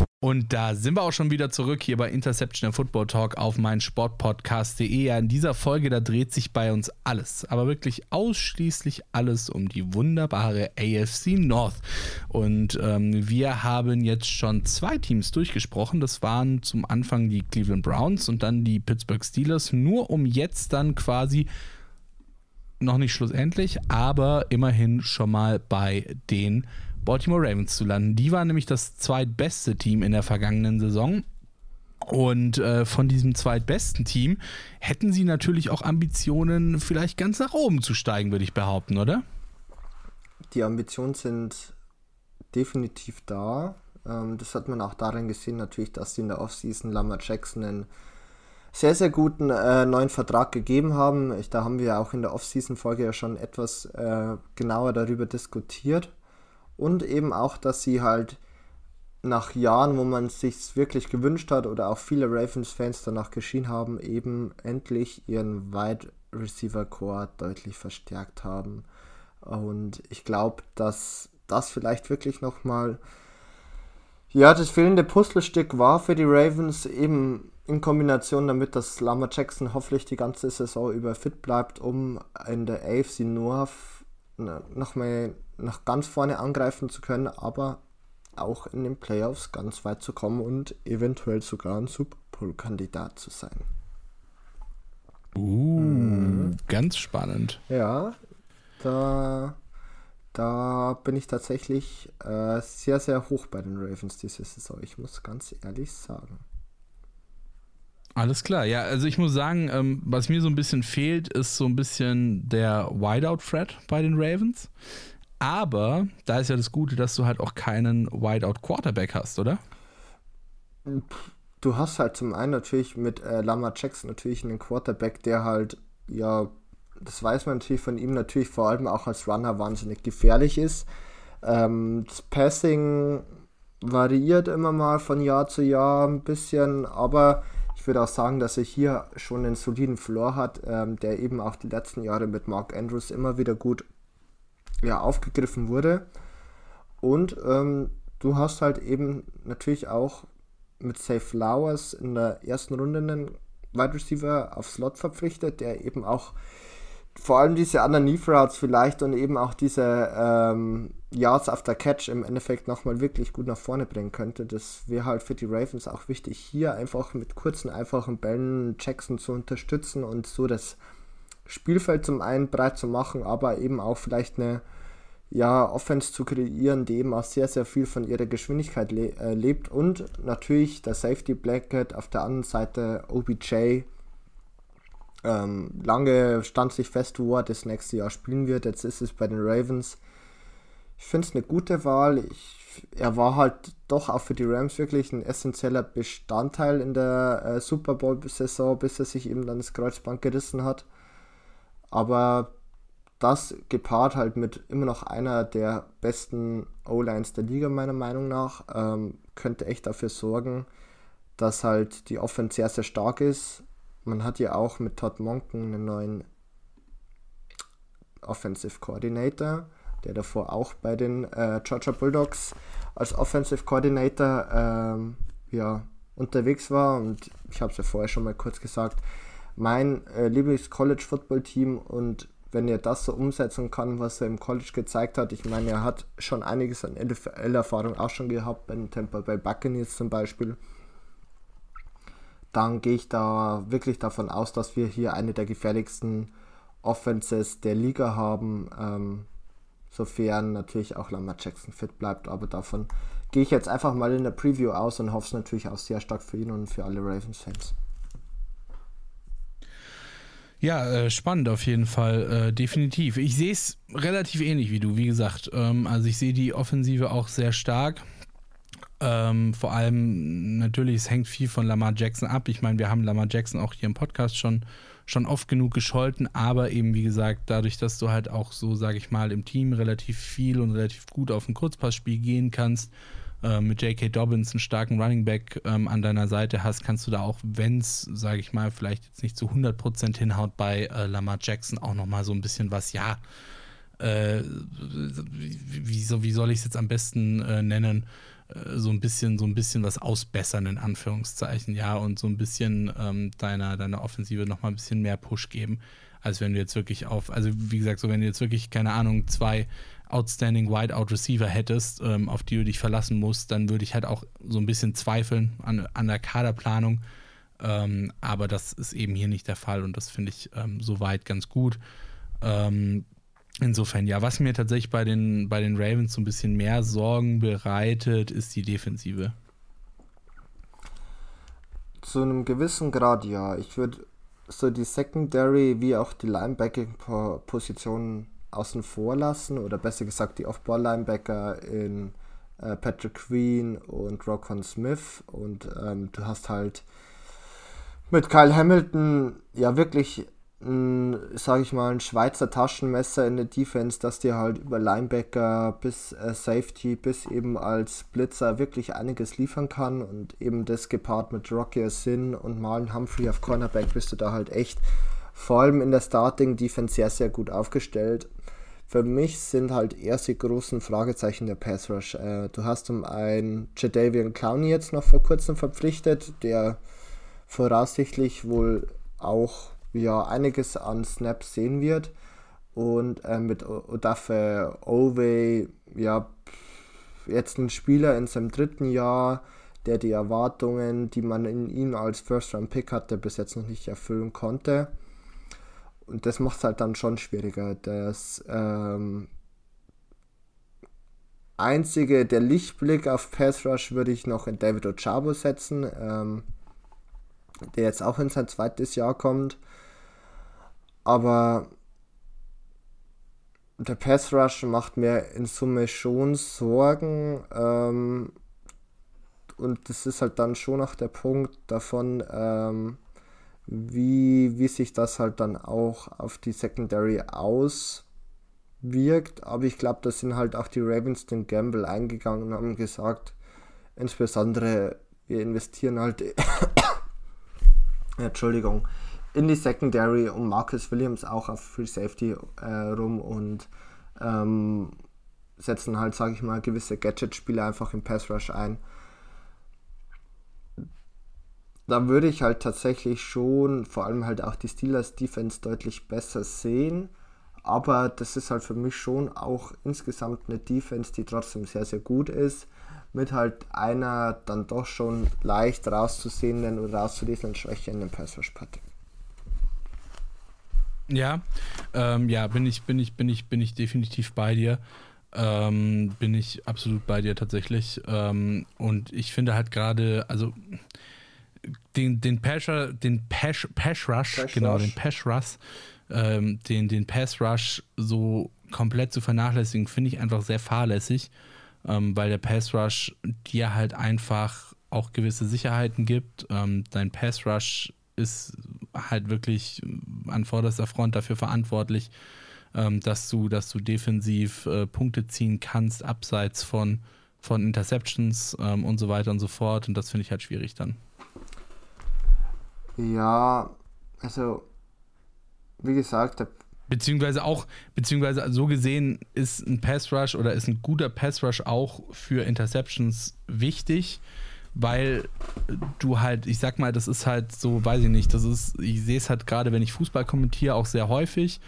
Und da sind wir auch schon wieder zurück hier bei Interception der Football Talk auf meinsportpodcast.de. Ja, in dieser Folge, da dreht sich bei uns alles, aber wirklich ausschließlich alles um die wunderbare AFC North. Und ähm, wir haben jetzt schon zwei Teams durchgesprochen. Das waren zum Anfang die Cleveland Browns und dann die Pittsburgh Steelers, nur um jetzt dann quasi noch nicht schlussendlich, aber immerhin schon mal bei den Baltimore Ravens zu landen. Die waren nämlich das zweitbeste Team in der vergangenen Saison. Und äh, von diesem zweitbesten Team hätten sie natürlich auch Ambitionen, vielleicht ganz nach oben zu steigen, würde ich behaupten, oder? Die Ambitionen sind definitiv da. Ähm, das hat man auch darin gesehen, natürlich, dass sie in der Offseason Lama Jackson einen sehr, sehr guten äh, neuen Vertrag gegeben haben. Ich, da haben wir auch in der Offseason-Folge ja schon etwas äh, genauer darüber diskutiert und eben auch, dass sie halt nach Jahren, wo man sich wirklich gewünscht hat oder auch viele Ravens-Fans danach geschrien haben, eben endlich ihren Wide Receiver Core deutlich verstärkt haben. Und ich glaube, dass das vielleicht wirklich nochmal ja, das fehlende Puzzlestück war für die Ravens eben in Kombination damit, dass Lama Jackson hoffentlich die ganze Saison über fit bleibt, um in der AFC North nochmal nach ganz vorne angreifen zu können, aber auch in den Playoffs ganz weit zu kommen und eventuell sogar ein Super Bowl-Kandidat zu sein. Uh, mhm. ganz spannend. Ja, da, da bin ich tatsächlich äh, sehr, sehr hoch bei den Ravens diese Saison. Ich muss ganz ehrlich sagen. Alles klar, ja, also ich muss sagen, ähm, was mir so ein bisschen fehlt, ist so ein bisschen der Wideout-Threat bei den Ravens. Aber da ist ja das Gute, dass du halt auch keinen Wideout-Quarterback hast, oder? Du hast halt zum einen natürlich mit äh, Lama Jackson natürlich einen Quarterback, der halt, ja, das weiß man natürlich von ihm natürlich vor allem auch als Runner wahnsinnig gefährlich ist. Ähm, das Passing variiert immer mal von Jahr zu Jahr ein bisschen, aber ich würde auch sagen, dass er hier schon einen soliden Floor hat, ähm, der eben auch die letzten Jahre mit Mark Andrews immer wieder gut ja, aufgegriffen wurde. Und ähm, du hast halt eben natürlich auch mit Safe Flowers in der ersten Runde einen Wide Receiver auf Slot verpflichtet, der eben auch vor allem diese Underneath Routes vielleicht und eben auch diese ähm, Yards after Catch im Endeffekt nochmal wirklich gut nach vorne bringen könnte. Das wäre halt für die Ravens auch wichtig, hier einfach mit kurzen, einfachen Bällen Jackson zu unterstützen und so das Spielfeld zum einen breit zu machen, aber eben auch vielleicht eine ja, Offense zu kreieren, die eben auch sehr, sehr viel von ihrer Geschwindigkeit le äh, lebt und natürlich der Safety Blanket auf der anderen Seite OBJ ähm, lange stand sich fest, wo er das nächste Jahr spielen wird. Jetzt ist es bei den Ravens. Ich finde es eine gute Wahl. Ich, er war halt doch auch für die Rams wirklich ein essentieller Bestandteil in der äh, Super Bowl-Saison, bis er sich eben dann das Kreuzband gerissen hat. Aber das gepaart halt mit immer noch einer der besten O-Lines der Liga, meiner Meinung nach, ähm, könnte echt dafür sorgen, dass halt die Offense sehr, sehr stark ist man hat ja auch mit Todd Monken einen neuen Offensive Coordinator, der davor auch bei den äh, Georgia Bulldogs als Offensive Coordinator ähm, ja, unterwegs war. Und ich habe es ja vorher schon mal kurz gesagt, mein äh, Lieblings-College-Football-Team und wenn er das so umsetzen kann, was er im College gezeigt hat, ich meine, er hat schon einiges an NFL-Erfahrung auch schon gehabt, bei den Tampa Bay Buccaneers zum Beispiel dann gehe ich da wirklich davon aus, dass wir hier eine der gefährlichsten Offenses der Liga haben, ähm, sofern natürlich auch Lamar Jackson fit bleibt. Aber davon gehe ich jetzt einfach mal in der Preview aus und hoffe es natürlich auch sehr stark für ihn und für alle Ravens-Fans. Ja, äh, spannend auf jeden Fall, äh, definitiv. Ich sehe es relativ ähnlich wie du, wie gesagt. Ähm, also ich sehe die Offensive auch sehr stark. Ähm, vor allem natürlich, es hängt viel von Lamar Jackson ab. Ich meine, wir haben Lamar Jackson auch hier im Podcast schon, schon oft genug gescholten, aber eben wie gesagt, dadurch, dass du halt auch so, sage ich mal, im Team relativ viel und relativ gut auf ein Kurzpassspiel gehen kannst, äh, mit J.K. Dobbins einen starken Running Back ähm, an deiner Seite hast, kannst du da auch, wenn es, sage ich mal, vielleicht jetzt nicht zu 100% hinhaut bei äh, Lamar Jackson, auch nochmal so ein bisschen was, ja, äh, wie, so, wie soll ich es jetzt am besten äh, nennen? Äh, so ein bisschen, so ein bisschen was ausbessern, in Anführungszeichen, ja, und so ein bisschen ähm, deiner, deiner Offensive nochmal ein bisschen mehr Push geben, als wenn du jetzt wirklich auf, also wie gesagt, so wenn du jetzt wirklich, keine Ahnung, zwei outstanding Wideout Receiver hättest, ähm, auf die du dich verlassen musst, dann würde ich halt auch so ein bisschen zweifeln an, an der Kaderplanung. Ähm, aber das ist eben hier nicht der Fall und das finde ich ähm, soweit ganz gut. Ähm, insofern, ja, was mir tatsächlich bei den, bei den Ravens so ein bisschen mehr Sorgen bereitet, ist die Defensive. Zu einem gewissen Grad, ja. Ich würde so die Secondary wie auch die Linebacking-Positionen außen vor lassen oder besser gesagt die Off-Ball-Linebacker in äh, Patrick Queen und Rockon Smith und ähm, du hast halt mit Kyle Hamilton ja wirklich sage ich mal, ein Schweizer Taschenmesser in der Defense, dass dir halt über Linebacker bis äh, Safety bis eben als Blitzer wirklich einiges liefern kann und eben das gepaart mit Rocky Sin und Marlon Humphrey auf Cornerback bist du da halt echt vor allem in der Starting Defense sehr, sehr gut aufgestellt. Für mich sind halt erst die großen Fragezeichen der Pass Rush. Äh, du hast um einen Jadavian Clowney jetzt noch vor kurzem verpflichtet, der voraussichtlich wohl auch ja, einiges an Snaps sehen wird. Und äh, mit Odafe Ove, ja, jetzt ein Spieler in seinem dritten Jahr, der die Erwartungen, die man in ihn als First-Round-Pick hatte, bis jetzt noch nicht erfüllen konnte und das macht es halt dann schon schwieriger. Das ähm, einzige, der Lichtblick auf Pass Rush würde ich noch in David Ochabo setzen, ähm, der jetzt auch in sein zweites Jahr kommt. Aber der Pass Rush macht mir in Summe schon Sorgen. Ähm, und das ist halt dann schon noch der Punkt davon, ähm, wie, wie sich das halt dann auch auf die Secondary auswirkt. Aber ich glaube, da sind halt auch die Ravens den Gamble eingegangen und haben gesagt, insbesondere wir investieren halt, Entschuldigung, in die Secondary und Marcus Williams auch auf Free Safety äh, rum und ähm, setzen halt, sage ich mal, gewisse Gadget-Spiele einfach im Pass Rush ein da würde ich halt tatsächlich schon vor allem halt auch die Steelers Defense deutlich besser sehen. Aber das ist halt für mich schon auch insgesamt eine Defense, die trotzdem sehr, sehr gut ist. Mit halt einer dann doch schon leicht rauszusehenden oder rauszulesenden Schwäche in dem Pass Rush Ja, ähm, ja, bin ich, bin ich, bin ich, bin ich definitiv bei dir. Ähm, bin ich absolut bei dir tatsächlich. Ähm, und ich finde halt gerade, also den, den Pasher, den Pash, Pash Rush, Pash genau, Rush. den Pash Rush, ähm, den, den Pass Rush so komplett zu vernachlässigen, finde ich einfach sehr fahrlässig, ähm, weil der Pass Rush dir halt einfach auch gewisse Sicherheiten gibt. Ähm, dein Pass Rush ist halt wirklich an vorderster Front dafür verantwortlich, ähm, dass du, dass du defensiv äh, Punkte ziehen kannst, abseits von, von Interceptions ähm, und so weiter und so fort. Und das finde ich halt schwierig dann. Ja, also wie gesagt, beziehungsweise auch, beziehungsweise so gesehen ist ein Pass Rush oder ist ein guter Pass Rush auch für Interceptions wichtig, weil du halt, ich sag mal, das ist halt so, weiß ich nicht, das ist, ich sehe es halt gerade, wenn ich Fußball kommentiere, auch sehr häufig,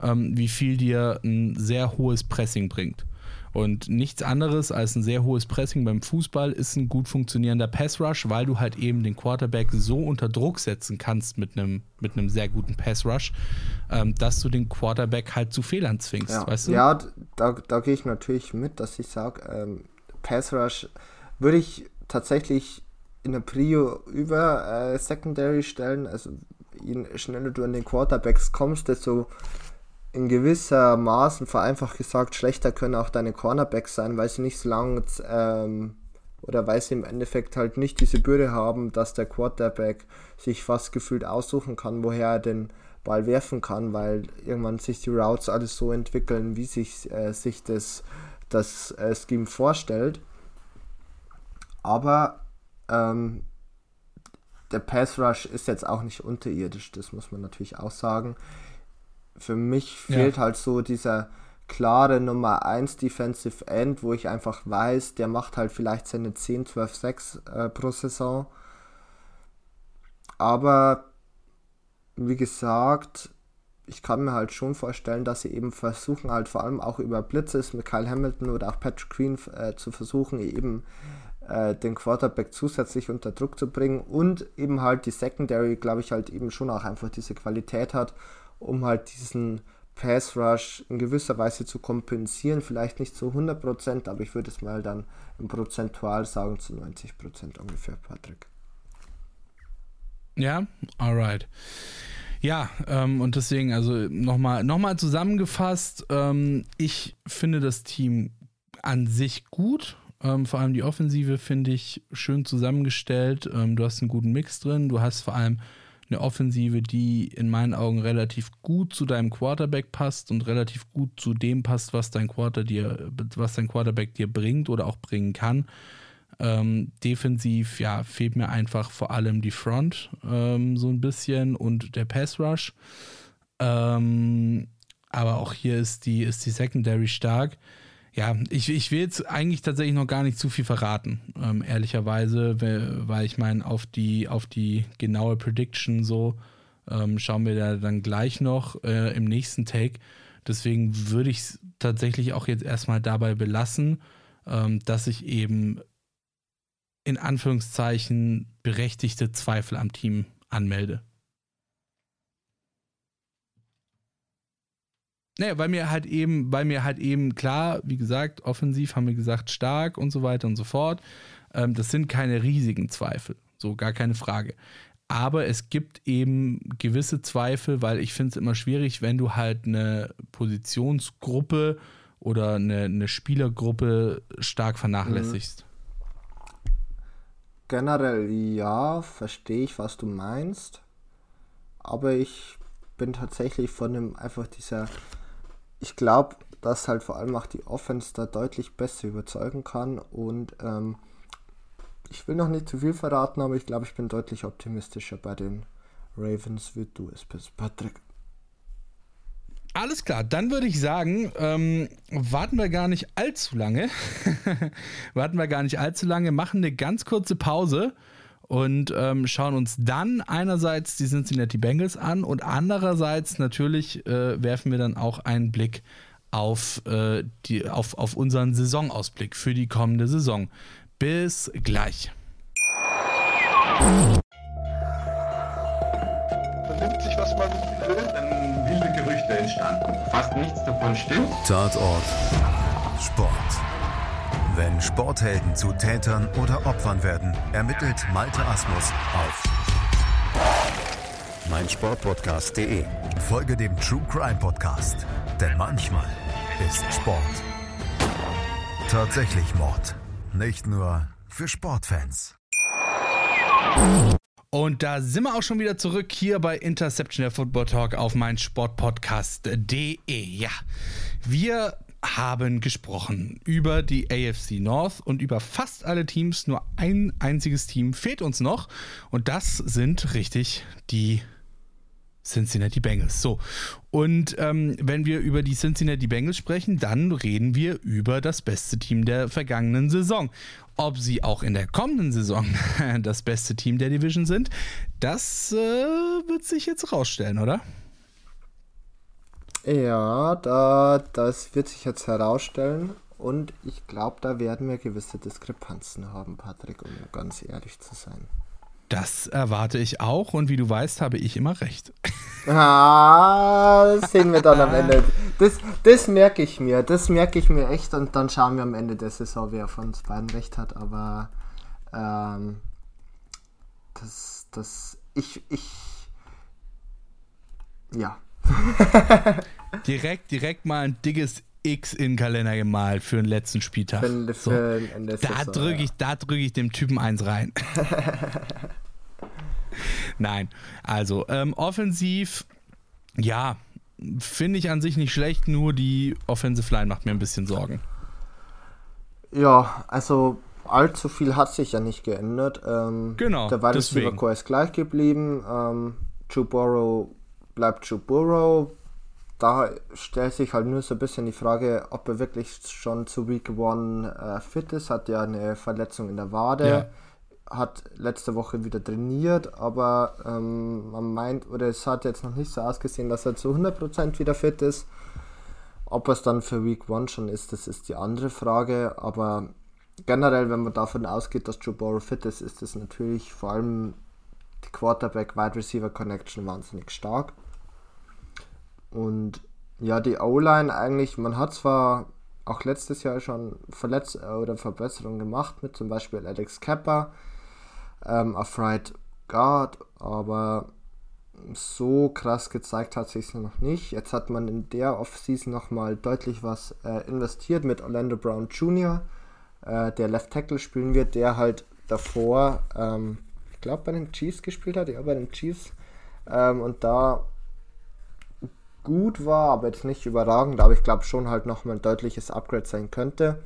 ähm, wie viel dir ein sehr hohes Pressing bringt. Und nichts anderes als ein sehr hohes Pressing beim Fußball ist ein gut funktionierender Pass Rush, weil du halt eben den Quarterback so unter Druck setzen kannst mit einem mit einem sehr guten Pass Rush, ähm, dass du den Quarterback halt zu Fehlern zwingst, ja. weißt du? Ja, da, da gehe ich natürlich mit, dass ich sage, ähm, Pass Rush würde ich tatsächlich in der Prio über äh, Secondary stellen. Also je schneller du an den Quarterbacks kommst, desto in gewisser Maßen vereinfacht gesagt schlechter können auch deine Cornerbacks sein, weil sie nicht so lange ähm, oder weil sie im Endeffekt halt nicht diese Bürde haben, dass der Quarterback sich fast gefühlt aussuchen kann, woher er den Ball werfen kann, weil irgendwann sich die Routes alles so entwickeln, wie sich, äh, sich das, das äh, Scheme vorstellt. Aber ähm, der Pass Rush ist jetzt auch nicht unterirdisch, das muss man natürlich auch sagen. Für mich fehlt ja. halt so dieser klare Nummer 1 Defensive End, wo ich einfach weiß, der macht halt vielleicht seine 10, 12, 6 äh, pro Saison. Aber wie gesagt, ich kann mir halt schon vorstellen, dass sie eben versuchen, halt vor allem auch über Blitzes mit Kyle Hamilton oder auch Patrick Green äh, zu versuchen, eben äh, den Quarterback zusätzlich unter Druck zu bringen und eben halt die Secondary, glaube ich, halt eben schon auch einfach diese Qualität hat, um halt diesen Pass Rush in gewisser Weise zu kompensieren. Vielleicht nicht zu 100%, aber ich würde es mal dann im Prozentual sagen zu 90% ungefähr, Patrick. Ja, alright. Ja, ähm, und deswegen, also nochmal noch mal zusammengefasst, ähm, ich finde das Team an sich gut. Ähm, vor allem die Offensive finde ich schön zusammengestellt. Ähm, du hast einen guten Mix drin. Du hast vor allem eine Offensive, die in meinen Augen relativ gut zu deinem Quarterback passt und relativ gut zu dem passt, was dein Quarter dir, was dein Quarterback dir bringt oder auch bringen kann. Ähm, defensiv, ja, fehlt mir einfach vor allem die Front ähm, so ein bisschen und der Pass Rush. Ähm, aber auch hier ist die, ist die Secondary stark. Ja, ich, ich will jetzt eigentlich tatsächlich noch gar nicht zu viel verraten, ähm, ehrlicherweise, weil ich meine, auf die, auf die genaue Prediction so ähm, schauen wir da dann gleich noch äh, im nächsten Take. Deswegen würde ich es tatsächlich auch jetzt erstmal dabei belassen, ähm, dass ich eben in Anführungszeichen berechtigte Zweifel am Team anmelde. Naja, weil mir halt eben, weil mir halt eben klar, wie gesagt, offensiv haben wir gesagt, stark und so weiter und so fort. Ähm, das sind keine riesigen Zweifel, so gar keine Frage. Aber es gibt eben gewisse Zweifel, weil ich finde es immer schwierig, wenn du halt eine Positionsgruppe oder eine, eine Spielergruppe stark vernachlässigst. Mhm. Generell ja, verstehe ich, was du meinst. Aber ich bin tatsächlich von dem einfach dieser ich glaube, dass halt vor allem auch die Offense da deutlich besser überzeugen kann und ähm, ich will noch nicht zu viel verraten, aber ich glaube, ich bin deutlich optimistischer bei den Ravens, wie du es bist, Patrick. Alles klar, dann würde ich sagen, ähm, warten wir gar nicht allzu lange. warten wir gar nicht allzu lange, machen eine ganz kurze Pause und ähm, schauen uns dann einerseits die Cincinnati Bengals an und andererseits natürlich äh, werfen wir dann auch einen Blick auf, äh, die, auf, auf unseren Saisonausblick für die kommende Saison. Bis gleich. Vernimmt sich, was man will, dann wilde Gerüchte entstanden. Fast nichts davon stimmt. Tatort. Sport. Wenn Sporthelden zu Tätern oder Opfern werden, ermittelt Malte Asmus auf meinsportpodcast.de. Folge dem True Crime Podcast, denn manchmal ist Sport tatsächlich Mord. Nicht nur für Sportfans. Und da sind wir auch schon wieder zurück hier bei Interception der Football Talk auf meinsportpodcast.de. Ja, wir haben gesprochen über die AFC North und über fast alle Teams. Nur ein einziges Team fehlt uns noch und das sind richtig die Cincinnati Bengals. So, und ähm, wenn wir über die Cincinnati Bengals sprechen, dann reden wir über das beste Team der vergangenen Saison. Ob sie auch in der kommenden Saison das beste Team der Division sind, das äh, wird sich jetzt rausstellen, oder? Ja, da, das wird sich jetzt herausstellen und ich glaube, da werden wir gewisse Diskrepanzen haben, Patrick, um ganz ehrlich zu sein. Das erwarte ich auch und wie du weißt, habe ich immer recht. Ah, das sehen wir dann am Ende. Das, das merke ich mir, das merke ich mir echt und dann schauen wir am Ende der Saison, wer von uns beiden recht hat. Aber ähm, das, das, ich, ich Ja. direkt, direkt mal ein dickes X in den Kalender gemalt für den letzten Spieltag. Für, so. da drücke ich, ja. drück ich dem Typen eins rein. Nein, also ähm, offensiv, ja, finde ich an sich nicht schlecht, nur die Offensive Line macht mir ein bisschen Sorgen. Ja, also allzu viel hat sich ja nicht geändert. Ähm, genau. Der Wide Receiver Core ist gleich geblieben. Ähm, Joe Burrow bleibt Joe Burrow. Da stellt sich halt nur so ein bisschen die Frage, ob er wirklich schon zu Week 1 äh, fit ist. Hat ja eine Verletzung in der Wade. Ja. Hat letzte Woche wieder trainiert, aber ähm, man meint, oder es hat jetzt noch nicht so ausgesehen, dass er zu 100% wieder fit ist. Ob es dann für Week 1 schon ist, das ist die andere Frage. Aber generell, wenn man davon ausgeht, dass Joe Burrow fit ist, ist es natürlich vor allem die Quarterback-Wide Receiver Connection wahnsinnig stark. Und ja, die O-Line eigentlich, man hat zwar auch letztes Jahr schon Verletz äh, oder Verbesserungen gemacht mit zum Beispiel Alex Kepper ähm, auf Right Guard, aber so krass gezeigt hat sich noch nicht. Jetzt hat man in der Offseason nochmal deutlich was äh, investiert mit Orlando Brown Jr., äh, der Left Tackle spielen wird, der halt davor, ähm, ich glaube, bei den Chiefs gespielt hat, ja, bei den Chiefs. Ähm, und da gut war, aber jetzt nicht überragend, aber ich glaube schon halt nochmal ein deutliches Upgrade sein könnte.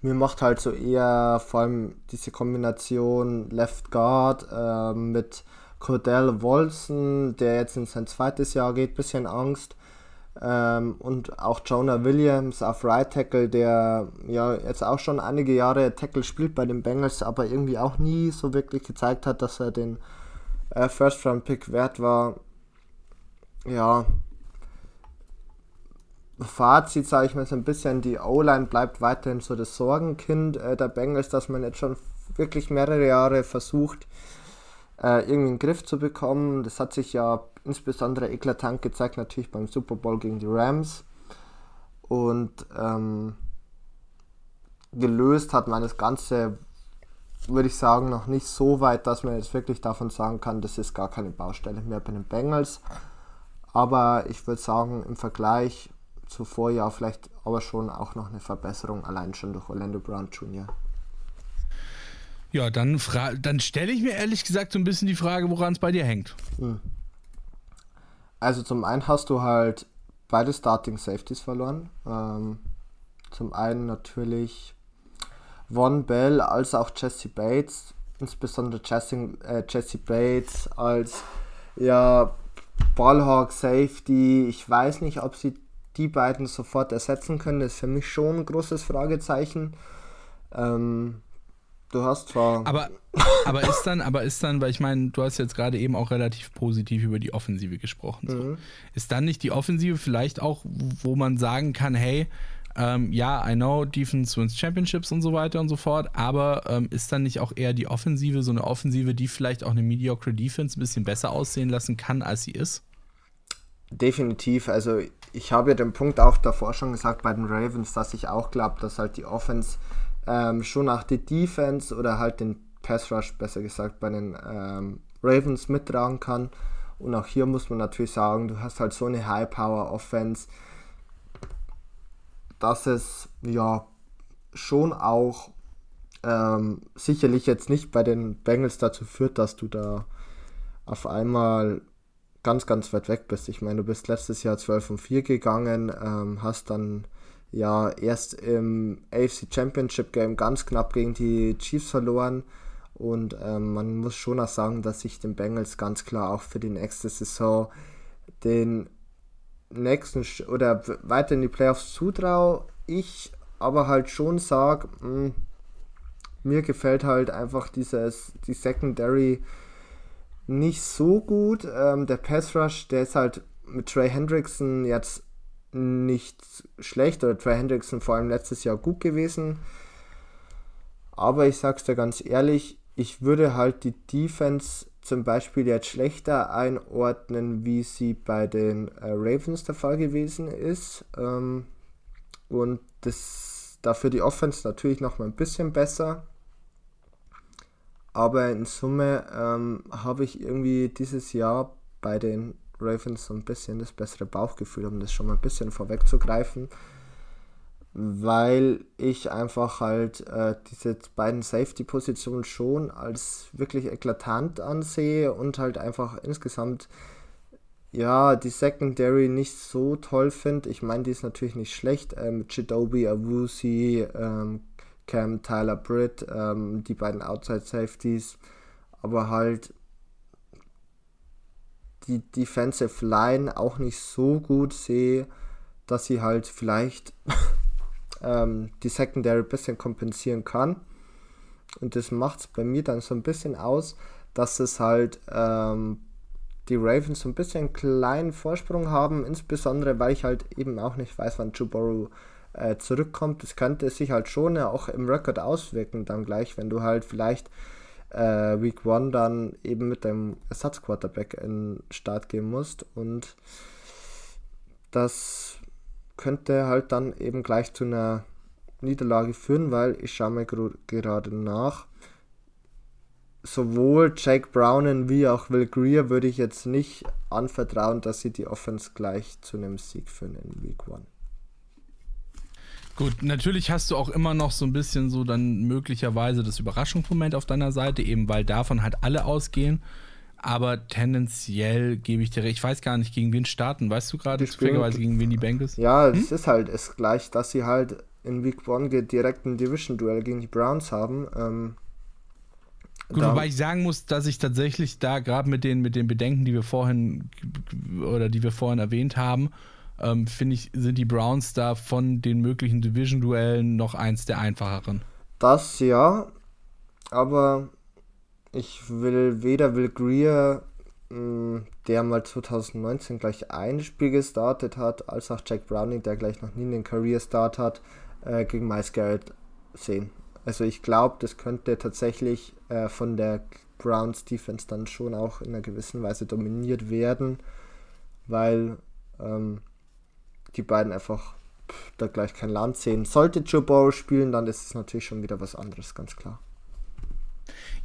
Mir macht halt so eher vor allem diese Kombination Left Guard äh, mit Cordell Wolson, der jetzt in sein zweites Jahr geht, bisschen Angst. Ähm, und auch Jonah Williams auf Right Tackle, der ja jetzt auch schon einige Jahre Tackle spielt bei den Bengals, aber irgendwie auch nie so wirklich gezeigt hat, dass er den äh, First Round Pick wert war. Ja. Fazit, sage ich mal so ein bisschen, die O-Line bleibt weiterhin so das Sorgenkind äh, der Bengals, dass man jetzt schon wirklich mehrere Jahre versucht, äh, irgendwie in den Griff zu bekommen. Das hat sich ja insbesondere eklatant gezeigt, natürlich beim Super Bowl gegen die Rams. Und ähm, gelöst hat man das Ganze, würde ich sagen, noch nicht so weit, dass man jetzt wirklich davon sagen kann, das ist gar keine Baustelle mehr bei den Bengals. Aber ich würde sagen, im Vergleich zu Vorjahr vielleicht aber schon auch noch eine Verbesserung, allein schon durch Orlando Brown Jr. Ja, dann, dann stelle ich mir ehrlich gesagt so ein bisschen die Frage, woran es bei dir hängt. Hm. Also zum einen hast du halt beide Starting Safeties verloren. Ähm, zum einen natürlich Von Bell als auch Jesse Bates, insbesondere Jesse, äh, Jesse Bates als ja, Ballhawk Safety. Ich weiß nicht, ob sie die beiden sofort ersetzen können. Das ist für mich schon ein großes Fragezeichen. Ähm, Du hast zwar. Aber, aber ist dann, aber ist dann, weil ich meine, du hast jetzt gerade eben auch relativ positiv über die Offensive gesprochen. So. Mhm. Ist dann nicht die Offensive vielleicht auch, wo man sagen kann, hey, ähm, ja, I know, Defense wins Championships und so weiter und so fort, aber ähm, ist dann nicht auch eher die Offensive so eine Offensive, die vielleicht auch eine mediocre Defense ein bisschen besser aussehen lassen kann, als sie ist? Definitiv. Also ich habe ja den Punkt auch davor schon gesagt bei den Ravens, dass ich auch glaube, dass halt die Offense ähm, schon auch die Defense oder halt den Pass Rush, besser gesagt, bei den ähm, Ravens mittragen kann. Und auch hier muss man natürlich sagen, du hast halt so eine High Power Offense, dass es ja schon auch ähm, sicherlich jetzt nicht bei den Bengals dazu führt, dass du da auf einmal ganz, ganz weit weg bist. Ich meine, du bist letztes Jahr 12 und 4 gegangen, ähm, hast dann ja erst im AFC Championship Game ganz knapp gegen die Chiefs verloren. Und ähm, man muss schon auch sagen, dass ich den Bengals ganz klar auch für die nächste Saison den nächsten oder weiter in die Playoffs zutraue. Ich aber halt schon sage, hm, mir gefällt halt einfach dieses, die Secondary nicht so gut. Ähm, der Pass Rush, der ist halt mit Trey Hendrickson jetzt nicht schlecht oder Trey Hendrickson vor allem letztes Jahr gut gewesen. Aber ich sag's dir ganz ehrlich, ich würde halt die Defense zum Beispiel jetzt schlechter einordnen, wie sie bei den äh, Ravens der Fall gewesen ist. Ähm, und das dafür die Offense natürlich noch mal ein bisschen besser. Aber in Summe ähm, habe ich irgendwie dieses Jahr bei den Ravens so ein bisschen das bessere Bauchgefühl, um das schon mal ein bisschen vorwegzugreifen, weil ich einfach halt äh, diese beiden Safety-Positionen schon als wirklich eklatant ansehe und halt einfach insgesamt ja, die Secondary nicht so toll finde. Ich meine, die ist natürlich nicht schlecht. Ähm, Chidobi, Awusi, ähm, Cam, Tyler Britt, ähm, die beiden Outside Safeties. Aber halt die Defensive Line auch nicht so gut sehe, dass sie halt vielleicht ähm, die Secondary ein bisschen kompensieren kann. Und das macht es bei mir dann so ein bisschen aus, dass es halt ähm, die Ravens so ein bisschen einen kleinen Vorsprung haben, insbesondere weil ich halt eben auch nicht weiß, wann Joe äh, zurückkommt. Das könnte sich halt schon ja auch im Rekord auswirken, dann gleich, wenn du halt vielleicht äh, Week 1 dann eben mit dem Ersatzquarterback in Start gehen musst und das könnte halt dann eben gleich zu einer Niederlage führen, weil ich schaue mir gerade nach sowohl Jake Brownen wie auch Will Greer würde ich jetzt nicht anvertrauen, dass sie die Offense gleich zu einem Sieg führen in Week 1. Gut, natürlich hast du auch immer noch so ein bisschen so dann möglicherweise das Überraschungsmoment auf deiner Seite, eben weil davon halt alle ausgehen. Aber tendenziell gebe ich dir recht. Ich weiß gar nicht, gegen wen starten. Weißt du gerade zufälligerweise gegen wen die Bengals? Ja, hm? es ist halt es gleich, dass sie halt in Week 1 direkt ein Division-Duell gegen die Browns haben. Ähm, Gut, wobei ich sagen muss, dass ich tatsächlich da gerade mit den, mit den Bedenken, die wir vorhin oder die wir vorhin erwähnt haben, ähm, finde ich, sind die Browns da von den möglichen Division-Duellen noch eins der einfacheren. Das ja, aber ich will weder Will Greer, hm, der mal 2019 gleich ein Spiel gestartet hat, als auch Jack Browning, der gleich noch nie einen Career-Start hat, äh, gegen Miles Garrett sehen. Also ich glaube, das könnte tatsächlich äh, von der Browns Defense dann schon auch in einer gewissen Weise dominiert werden, weil ähm, die beiden einfach pff, da gleich kein Land sehen. Sollte Joe Burrow spielen, dann ist es natürlich schon wieder was anderes, ganz klar.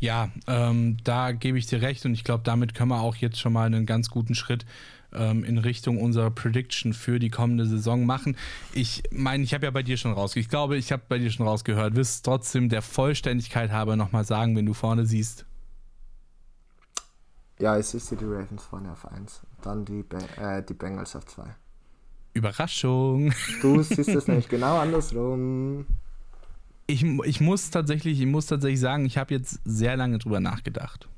Ja, ähm, da gebe ich dir recht und ich glaube, damit können wir auch jetzt schon mal einen ganz guten Schritt ähm, in Richtung unserer Prediction für die kommende Saison machen. Ich meine, ich habe ja bei dir schon rausgehört. Ich glaube, ich habe bei dir schon rausgehört. Wirst trotzdem der Vollständigkeit halber nochmal sagen, wenn du vorne siehst. Ja, ich sehe die Ravens vorne auf 1. Dann die, äh, die Bengals auf 2. Überraschung. Du siehst es nämlich genau andersrum. Ich, ich muss tatsächlich, ich muss tatsächlich sagen, ich habe jetzt sehr lange drüber nachgedacht.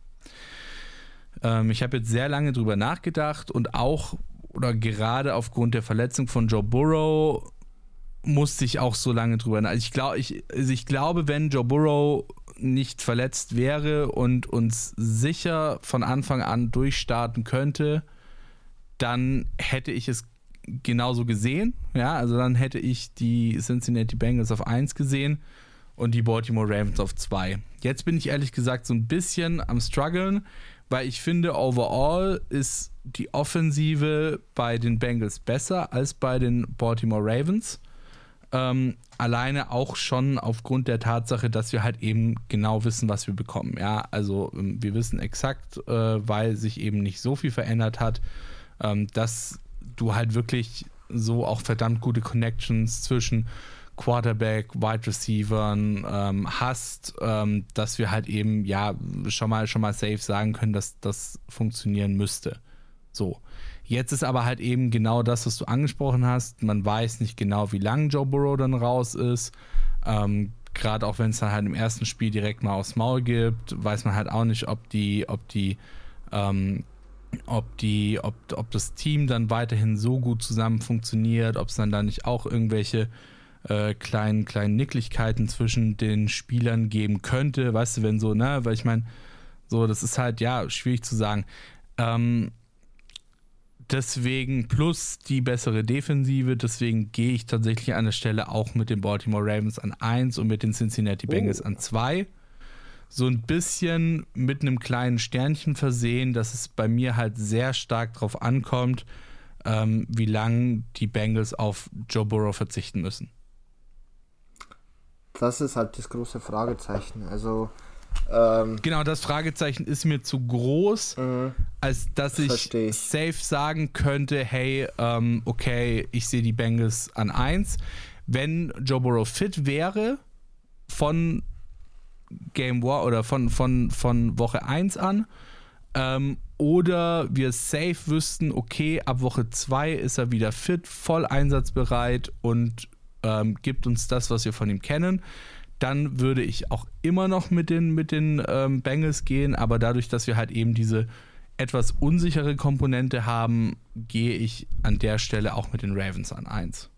Ähm, ich habe jetzt sehr lange drüber nachgedacht und auch oder gerade aufgrund der Verletzung von Joe Burrow musste ich auch so lange drüber nachdenken. Ich, glaub, ich, also ich glaube, wenn Joe Burrow nicht verletzt wäre und uns sicher von Anfang an durchstarten könnte, dann hätte ich es genauso gesehen. Ja, also dann hätte ich die Cincinnati Bengals auf 1 gesehen und die Baltimore Ravens auf 2. Jetzt bin ich ehrlich gesagt so ein bisschen am struggeln, weil ich finde, overall ist die Offensive bei den Bengals besser als bei den Baltimore Ravens. Ähm, alleine auch schon aufgrund der Tatsache, dass wir halt eben genau wissen, was wir bekommen. Ja, also ähm, wir wissen exakt, äh, weil sich eben nicht so viel verändert hat, ähm, dass du halt wirklich so auch verdammt gute Connections zwischen Quarterback, Wide Receivern ähm, hast, ähm, dass wir halt eben ja schon mal schon mal safe sagen können, dass das funktionieren müsste. So. Jetzt ist aber halt eben genau das, was du angesprochen hast. Man weiß nicht genau, wie lange Joe Burrow dann raus ist. Ähm, Gerade auch wenn es dann halt im ersten Spiel direkt mal aufs Maul gibt, weiß man halt auch nicht, ob die, ob die, ähm, ob die, ob, ob das Team dann weiterhin so gut zusammen funktioniert, ob es dann da nicht auch irgendwelche äh, kleinen, kleinen Nicklichkeiten zwischen den Spielern geben könnte, weißt du, wenn so, ne, weil ich meine, so, das ist halt, ja, schwierig zu sagen. Ähm, deswegen plus die bessere Defensive, deswegen gehe ich tatsächlich an der Stelle auch mit den Baltimore Ravens an 1 und mit den Cincinnati Bengals oh. an 2. So ein bisschen mit einem kleinen Sternchen versehen, dass es bei mir halt sehr stark drauf ankommt, ähm, wie lange die Bengals auf Joe Burrow verzichten müssen das ist halt das große Fragezeichen. Also Ähm, Genau, das Fragezeichen ist mir zu groß, als dass ich, ich. safe sagen könnte, hey, ähm, okay, ich sehe die Bengals an 1. Wenn Joe Burrow fit wäre von Game War oder von, von, von Woche 1 an, ähm, oder wir safe wüssten, okay, ab Woche 2 ist er wieder fit, voll einsatzbereit und ähm, gibt uns das, was wir von ihm kennen, dann würde ich auch immer noch mit den, mit den ähm, Bengals gehen, aber dadurch, dass wir halt eben diese etwas unsichere Komponente haben, gehe ich an der Stelle auch mit den Ravens an 1.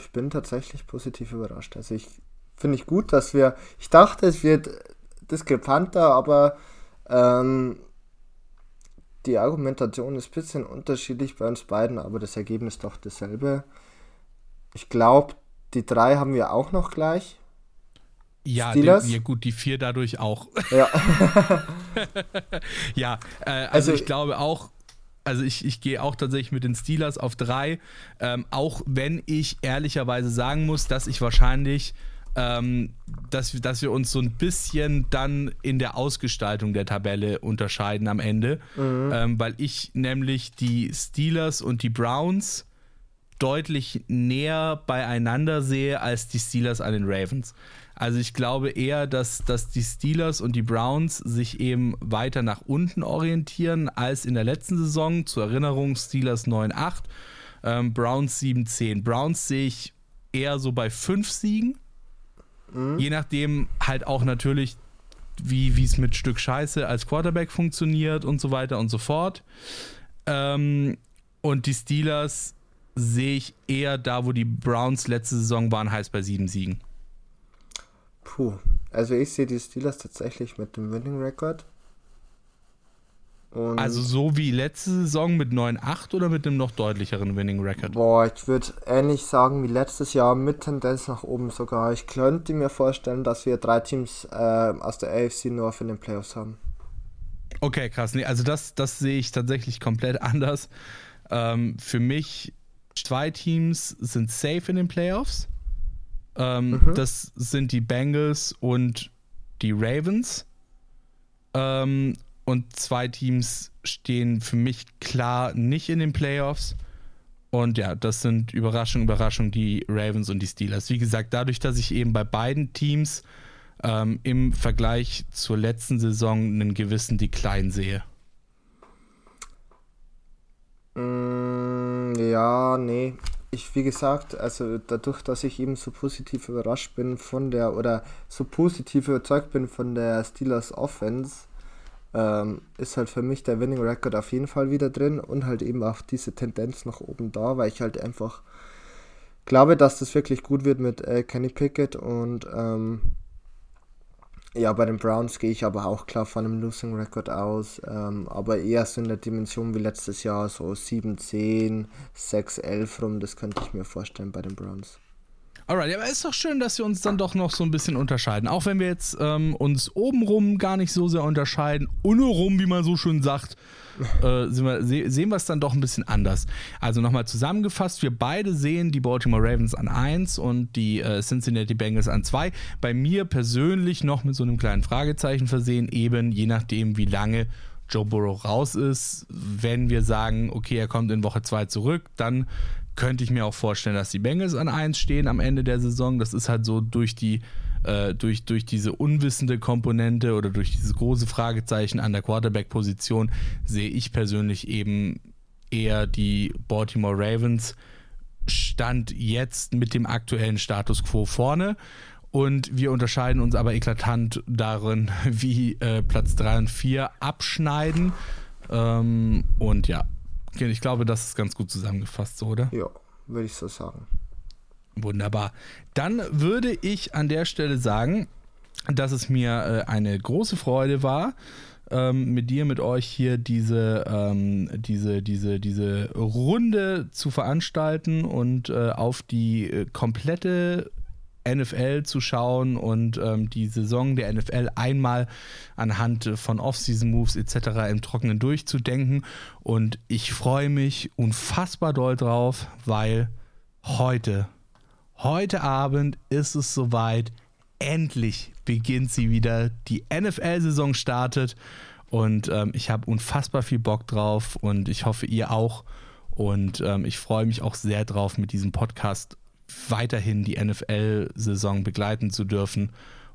ich bin tatsächlich positiv überrascht. Also ich finde ich gut, dass wir. Ich dachte, es wird diskrepanter, aber ähm, die Argumentation ist ein bisschen unterschiedlich bei uns beiden, aber das Ergebnis doch dasselbe. Ich glaube, die drei haben wir auch noch gleich. Ja, die, ja gut, die vier dadurch auch. Ja, ja, äh, also, Also- ich glaube auch, also ich, ich gehe auch tatsächlich mit den Steelers auf drei, ähm, auch wenn ich ehrlicherweise sagen muss, dass ich wahrscheinlich, ähm, dass, wir- dass wir uns so ein bisschen dann in der Ausgestaltung der Tabelle unterscheiden am Ende, ähm, weil ich nämlich die Steelers und die Browns deutlich näher beieinander sehe als die Steelers an den Ravens. Also ich glaube eher, dass, dass die Steelers und die Browns sich eben weiter nach unten orientieren als in der letzten Saison. Zur Erinnerung, Steelers 9-8, ähm, Browns 7-10. Browns sehe ich eher so bei 5 Siegen. Je nachdem halt auch natürlich, wie wie es mit Stück Scheiße als Quarterback funktioniert und so weiter und so fort. Ähm, und die Steelers sehe ich eher da, wo die Browns letzte Saison waren, heißt bei sieben Siegen. puh. Also ich sehe die Steelers tatsächlich mit dem Winning Record. Und Also so wie letzte Saison mit 9-8 oder mit einem noch deutlicheren Winning Record? Boah, ich würde ähnlich sagen wie letztes Jahr mit Tendenz nach oben sogar. Ich könnte mir vorstellen, dass wir drei Teams äh, aus der AFC North in den Playoffs haben. Okay, krass. Nee, also das, das sehe ich tatsächlich komplett anders. Ähm, für mich, zwei Teams sind safe in den Playoffs. Ähm, Das sind die Bengals und die Ravens. Ähm, und zwei Teams stehen für mich klar nicht in den Playoffs. Und ja, das sind Überraschung, Überraschung, die Ravens und die Steelers. Wie gesagt, dadurch, dass ich eben bei beiden Teams ähm, im Vergleich zur letzten Saison einen gewissen Decline sehe. Mm, ja, nee. Ich, wie gesagt, also dadurch, dass ich eben so positiv überrascht bin von der, oder so positiv überzeugt bin von der Steelers Offense, ähm, ist halt für mich der Winning Record auf jeden Fall wieder drin und halt eben auch diese Tendenz nach oben da, weil ich halt einfach glaube, dass das wirklich gut wird mit äh, Kenny Pickett und ähm, ja, bei den Browns gehe ich aber auch klar von einem Losing Record aus, ähm, aber eher so in der Dimension wie letztes Jahr, so 7-10, 6-11 rum, das könnte ich mir vorstellen bei den Browns. Alright, aber ist doch schön, dass wir uns dann doch noch so ein bisschen unterscheiden. Auch wenn wir jetzt ähm, uns obenrum gar nicht so sehr unterscheiden, untenrum, wie man so schön sagt, äh, sind wir, se sehen es dann doch ein bisschen anders. Also nochmal zusammengefasst, wir beide sehen die Baltimore Ravens an 1 und die äh, Cincinnati Bengals an 2. Bei mir persönlich noch mit so einem kleinen Fragezeichen versehen, eben je nachdem, wie lange Joe Burrow raus ist. Wenn wir sagen, okay, er kommt in Woche 2 zurück, dann könnte ich mir auch vorstellen, dass die Bengals an 1 stehen am Ende der Saison. Das ist halt so durch die äh, durch, durch diese unwissende Komponente oder durch dieses große Fragezeichen an der Quarterback-Position sehe ich persönlich eben eher die Baltimore Ravens Stand jetzt mit dem aktuellen Status quo vorne. Und wir unterscheiden uns aber eklatant darin, wie äh, Platz 3 und 4 abschneiden. Ähm, und ja, ich glaube, das ist ganz gut zusammengefasst, so, oder? Ja, würde ich so sagen. Wunderbar. Dann würde ich an der Stelle sagen, dass es mir äh, eine große Freude war, ähm, mit dir, mit euch hier diese, ähm, diese, diese, diese Runde zu veranstalten und äh, auf die äh, komplette NFL zu schauen und ähm, die Saison der NFL einmal anhand von Off-Season-Moves etc. im Trockenen durchzudenken. Und ich freue mich unfassbar doll drauf, weil heute, heute Abend ist es soweit. endlich beginnt sie wieder. Die NFL-Saison startet und ähm, ich habe unfassbar viel Bock drauf und ich hoffe, ihr auch. Und ähm, ich freue mich auch sehr drauf, mit diesem Podcast weiterhin die NFL-Saison begleiten zu dürfen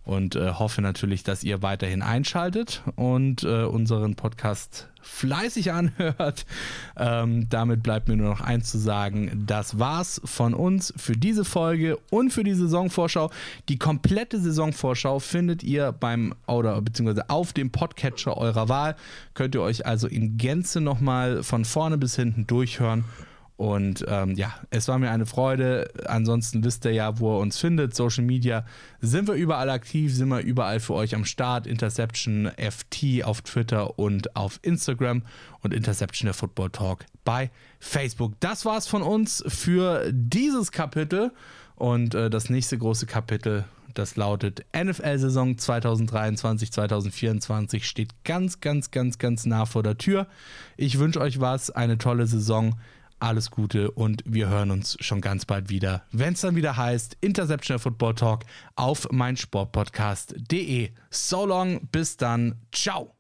und äh, hoffe natürlich, dass ihr weiterhin einschaltet und äh, unseren Podcast fleißig anhört. Ähm, damit bleibt mir nur noch eins zu sagen. Das war's von uns für diese Folge und für die Saisonvorschau. Die komplette Saisonvorschau findet ihr beim oder beziehungsweise auf dem Podcatcher eurer Wahl. Könnt ihr euch also in Gänze nochmal von vorne bis hinten durchhören. Und ähm, ja, es war mir eine Freude. Ansonsten wisst ihr ja, wo ihr uns findet. Social Media sind wir überall aktiv, sind wir überall für euch am Start. Interception FT auf Twitter und auf Instagram und Interception der Football Talk bei Facebook. Das war's von uns für dieses Kapitel. Und äh, das nächste große Kapitel, das lautet NFL-Saison 2023-2024, steht ganz, ganz, ganz, ganz nah vor der Tür. Ich wünsche euch was, eine tolle Saison alles Gute und wir hören uns schon ganz bald wieder, wenn es dann wieder heißt Interceptional Football Talk auf meinsportpodcast.de. So long, bis dann, ciao.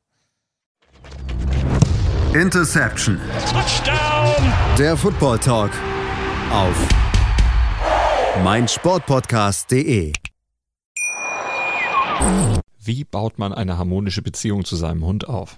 Interception. Touchdown. Der Football Talk auf meinsportpodcast.de. Wie baut man eine harmonische Beziehung zu seinem Hund auf?